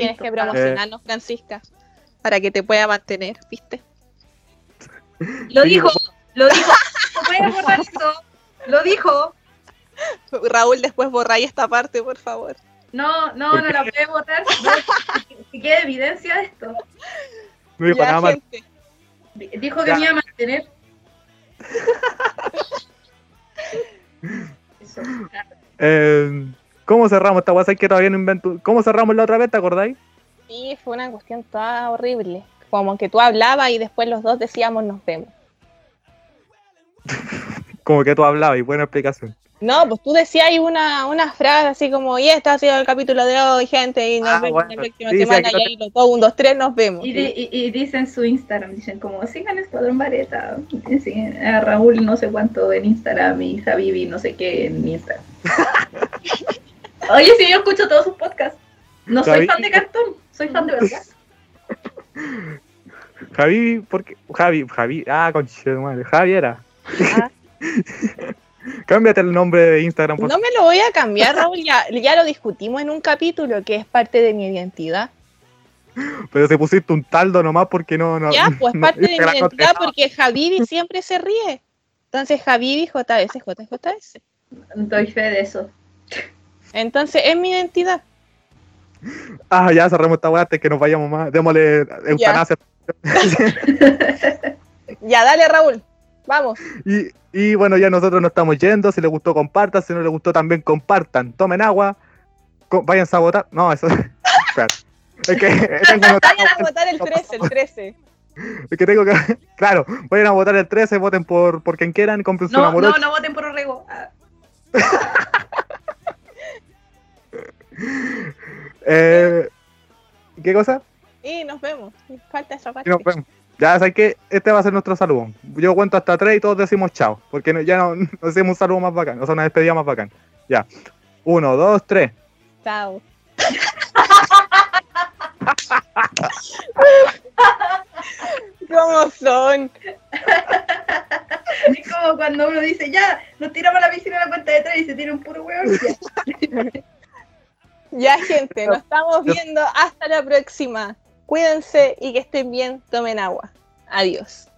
Tienes que promocionarnos, Francisca, para que te pueda mantener, ¿viste? Lo dijo, lo dijo. No puedes borrar eso. Lo dijo. Raúl, después borráis esta parte, por favor. No, no, ¿Por no la puede borrar. Que- que quede evidencia de esto. No dijo Ya, nada más. gente. Dijo que Ya. me iba a mantener. Eso. Eh, ¿Cómo cerramos esta guasa? que todavía no invento. ¿Cómo cerramos la otra vez? ¿Te acordáis? Sí, fue una cuestión toda horrible. Como que tú hablabas y después los dos decíamos nos vemos. Como que tú hablabas y buena explicación. No, pues tú decías ahí una, una frase así como, y este ha sido el capítulo de hoy, gente, y nos Ah, vemos bueno. la próxima semana, y ahí los dos, un, dos, tres, nos vemos. Y, di- y- y dicen su Instagram, dicen como, sigan Escuadrón Vareta, a Raúl no sé cuánto en Instagram y Javivi no sé qué en Instagram. Oye, sí, yo escucho todos sus podcasts. No soy Javi- fan de cartón, soy fan de verdad. Javi, porque. Javi, Javi. Ah, conche de madre. Javi era. Ah. Cámbiate el nombre de Instagram, por No me lo voy a cambiar, Raúl, ya, ya lo discutimos en un capítulo que es parte de mi identidad. Pero se pusiste un taldo nomás porque no. no Ya, pues no- parte de mi Instagram no te identidad porque Javivi siempre se ríe. Entonces Javivi, JS, JJS. Doy fe de eso. Entonces es mi identidad. Ah, ya cerramos esta weá antes que nos vayamos más. Démosle eutanasia. Ya, dale, Raúl. Vamos. Y, y bueno, ya nosotros nos estamos yendo. Si les gustó, compartan. Si no les gustó, también compartan. Tomen agua. vayan a votar. No, eso. Espera. Es que Vayan a votar el 13, el 13. es que tengo que. Claro, vayan a votar el 13, voten por, por quien quieran, compren su No, no, no voten por Orrego. Eh, ¿Qué cosa? Y nos vemos. Falta esa Y parte. nos vemos. Ya sabes que este va a ser nuestro saludo. Yo cuento hasta tres y todos decimos chao. Porque ya no, no hacemos un saludo más bacán. O sea, una despedida más bacán. Ya. Uno, dos, tres. Chao. ¿Cómo son? Es como cuando uno dice, ya, nos tiramos a la piscina a la cuenta de tres y se tira un puro hueón. Ya. Gente, nos estamos viendo. Hasta la próxima. Cuídense y que estén bien. Tomen agua. Adiós.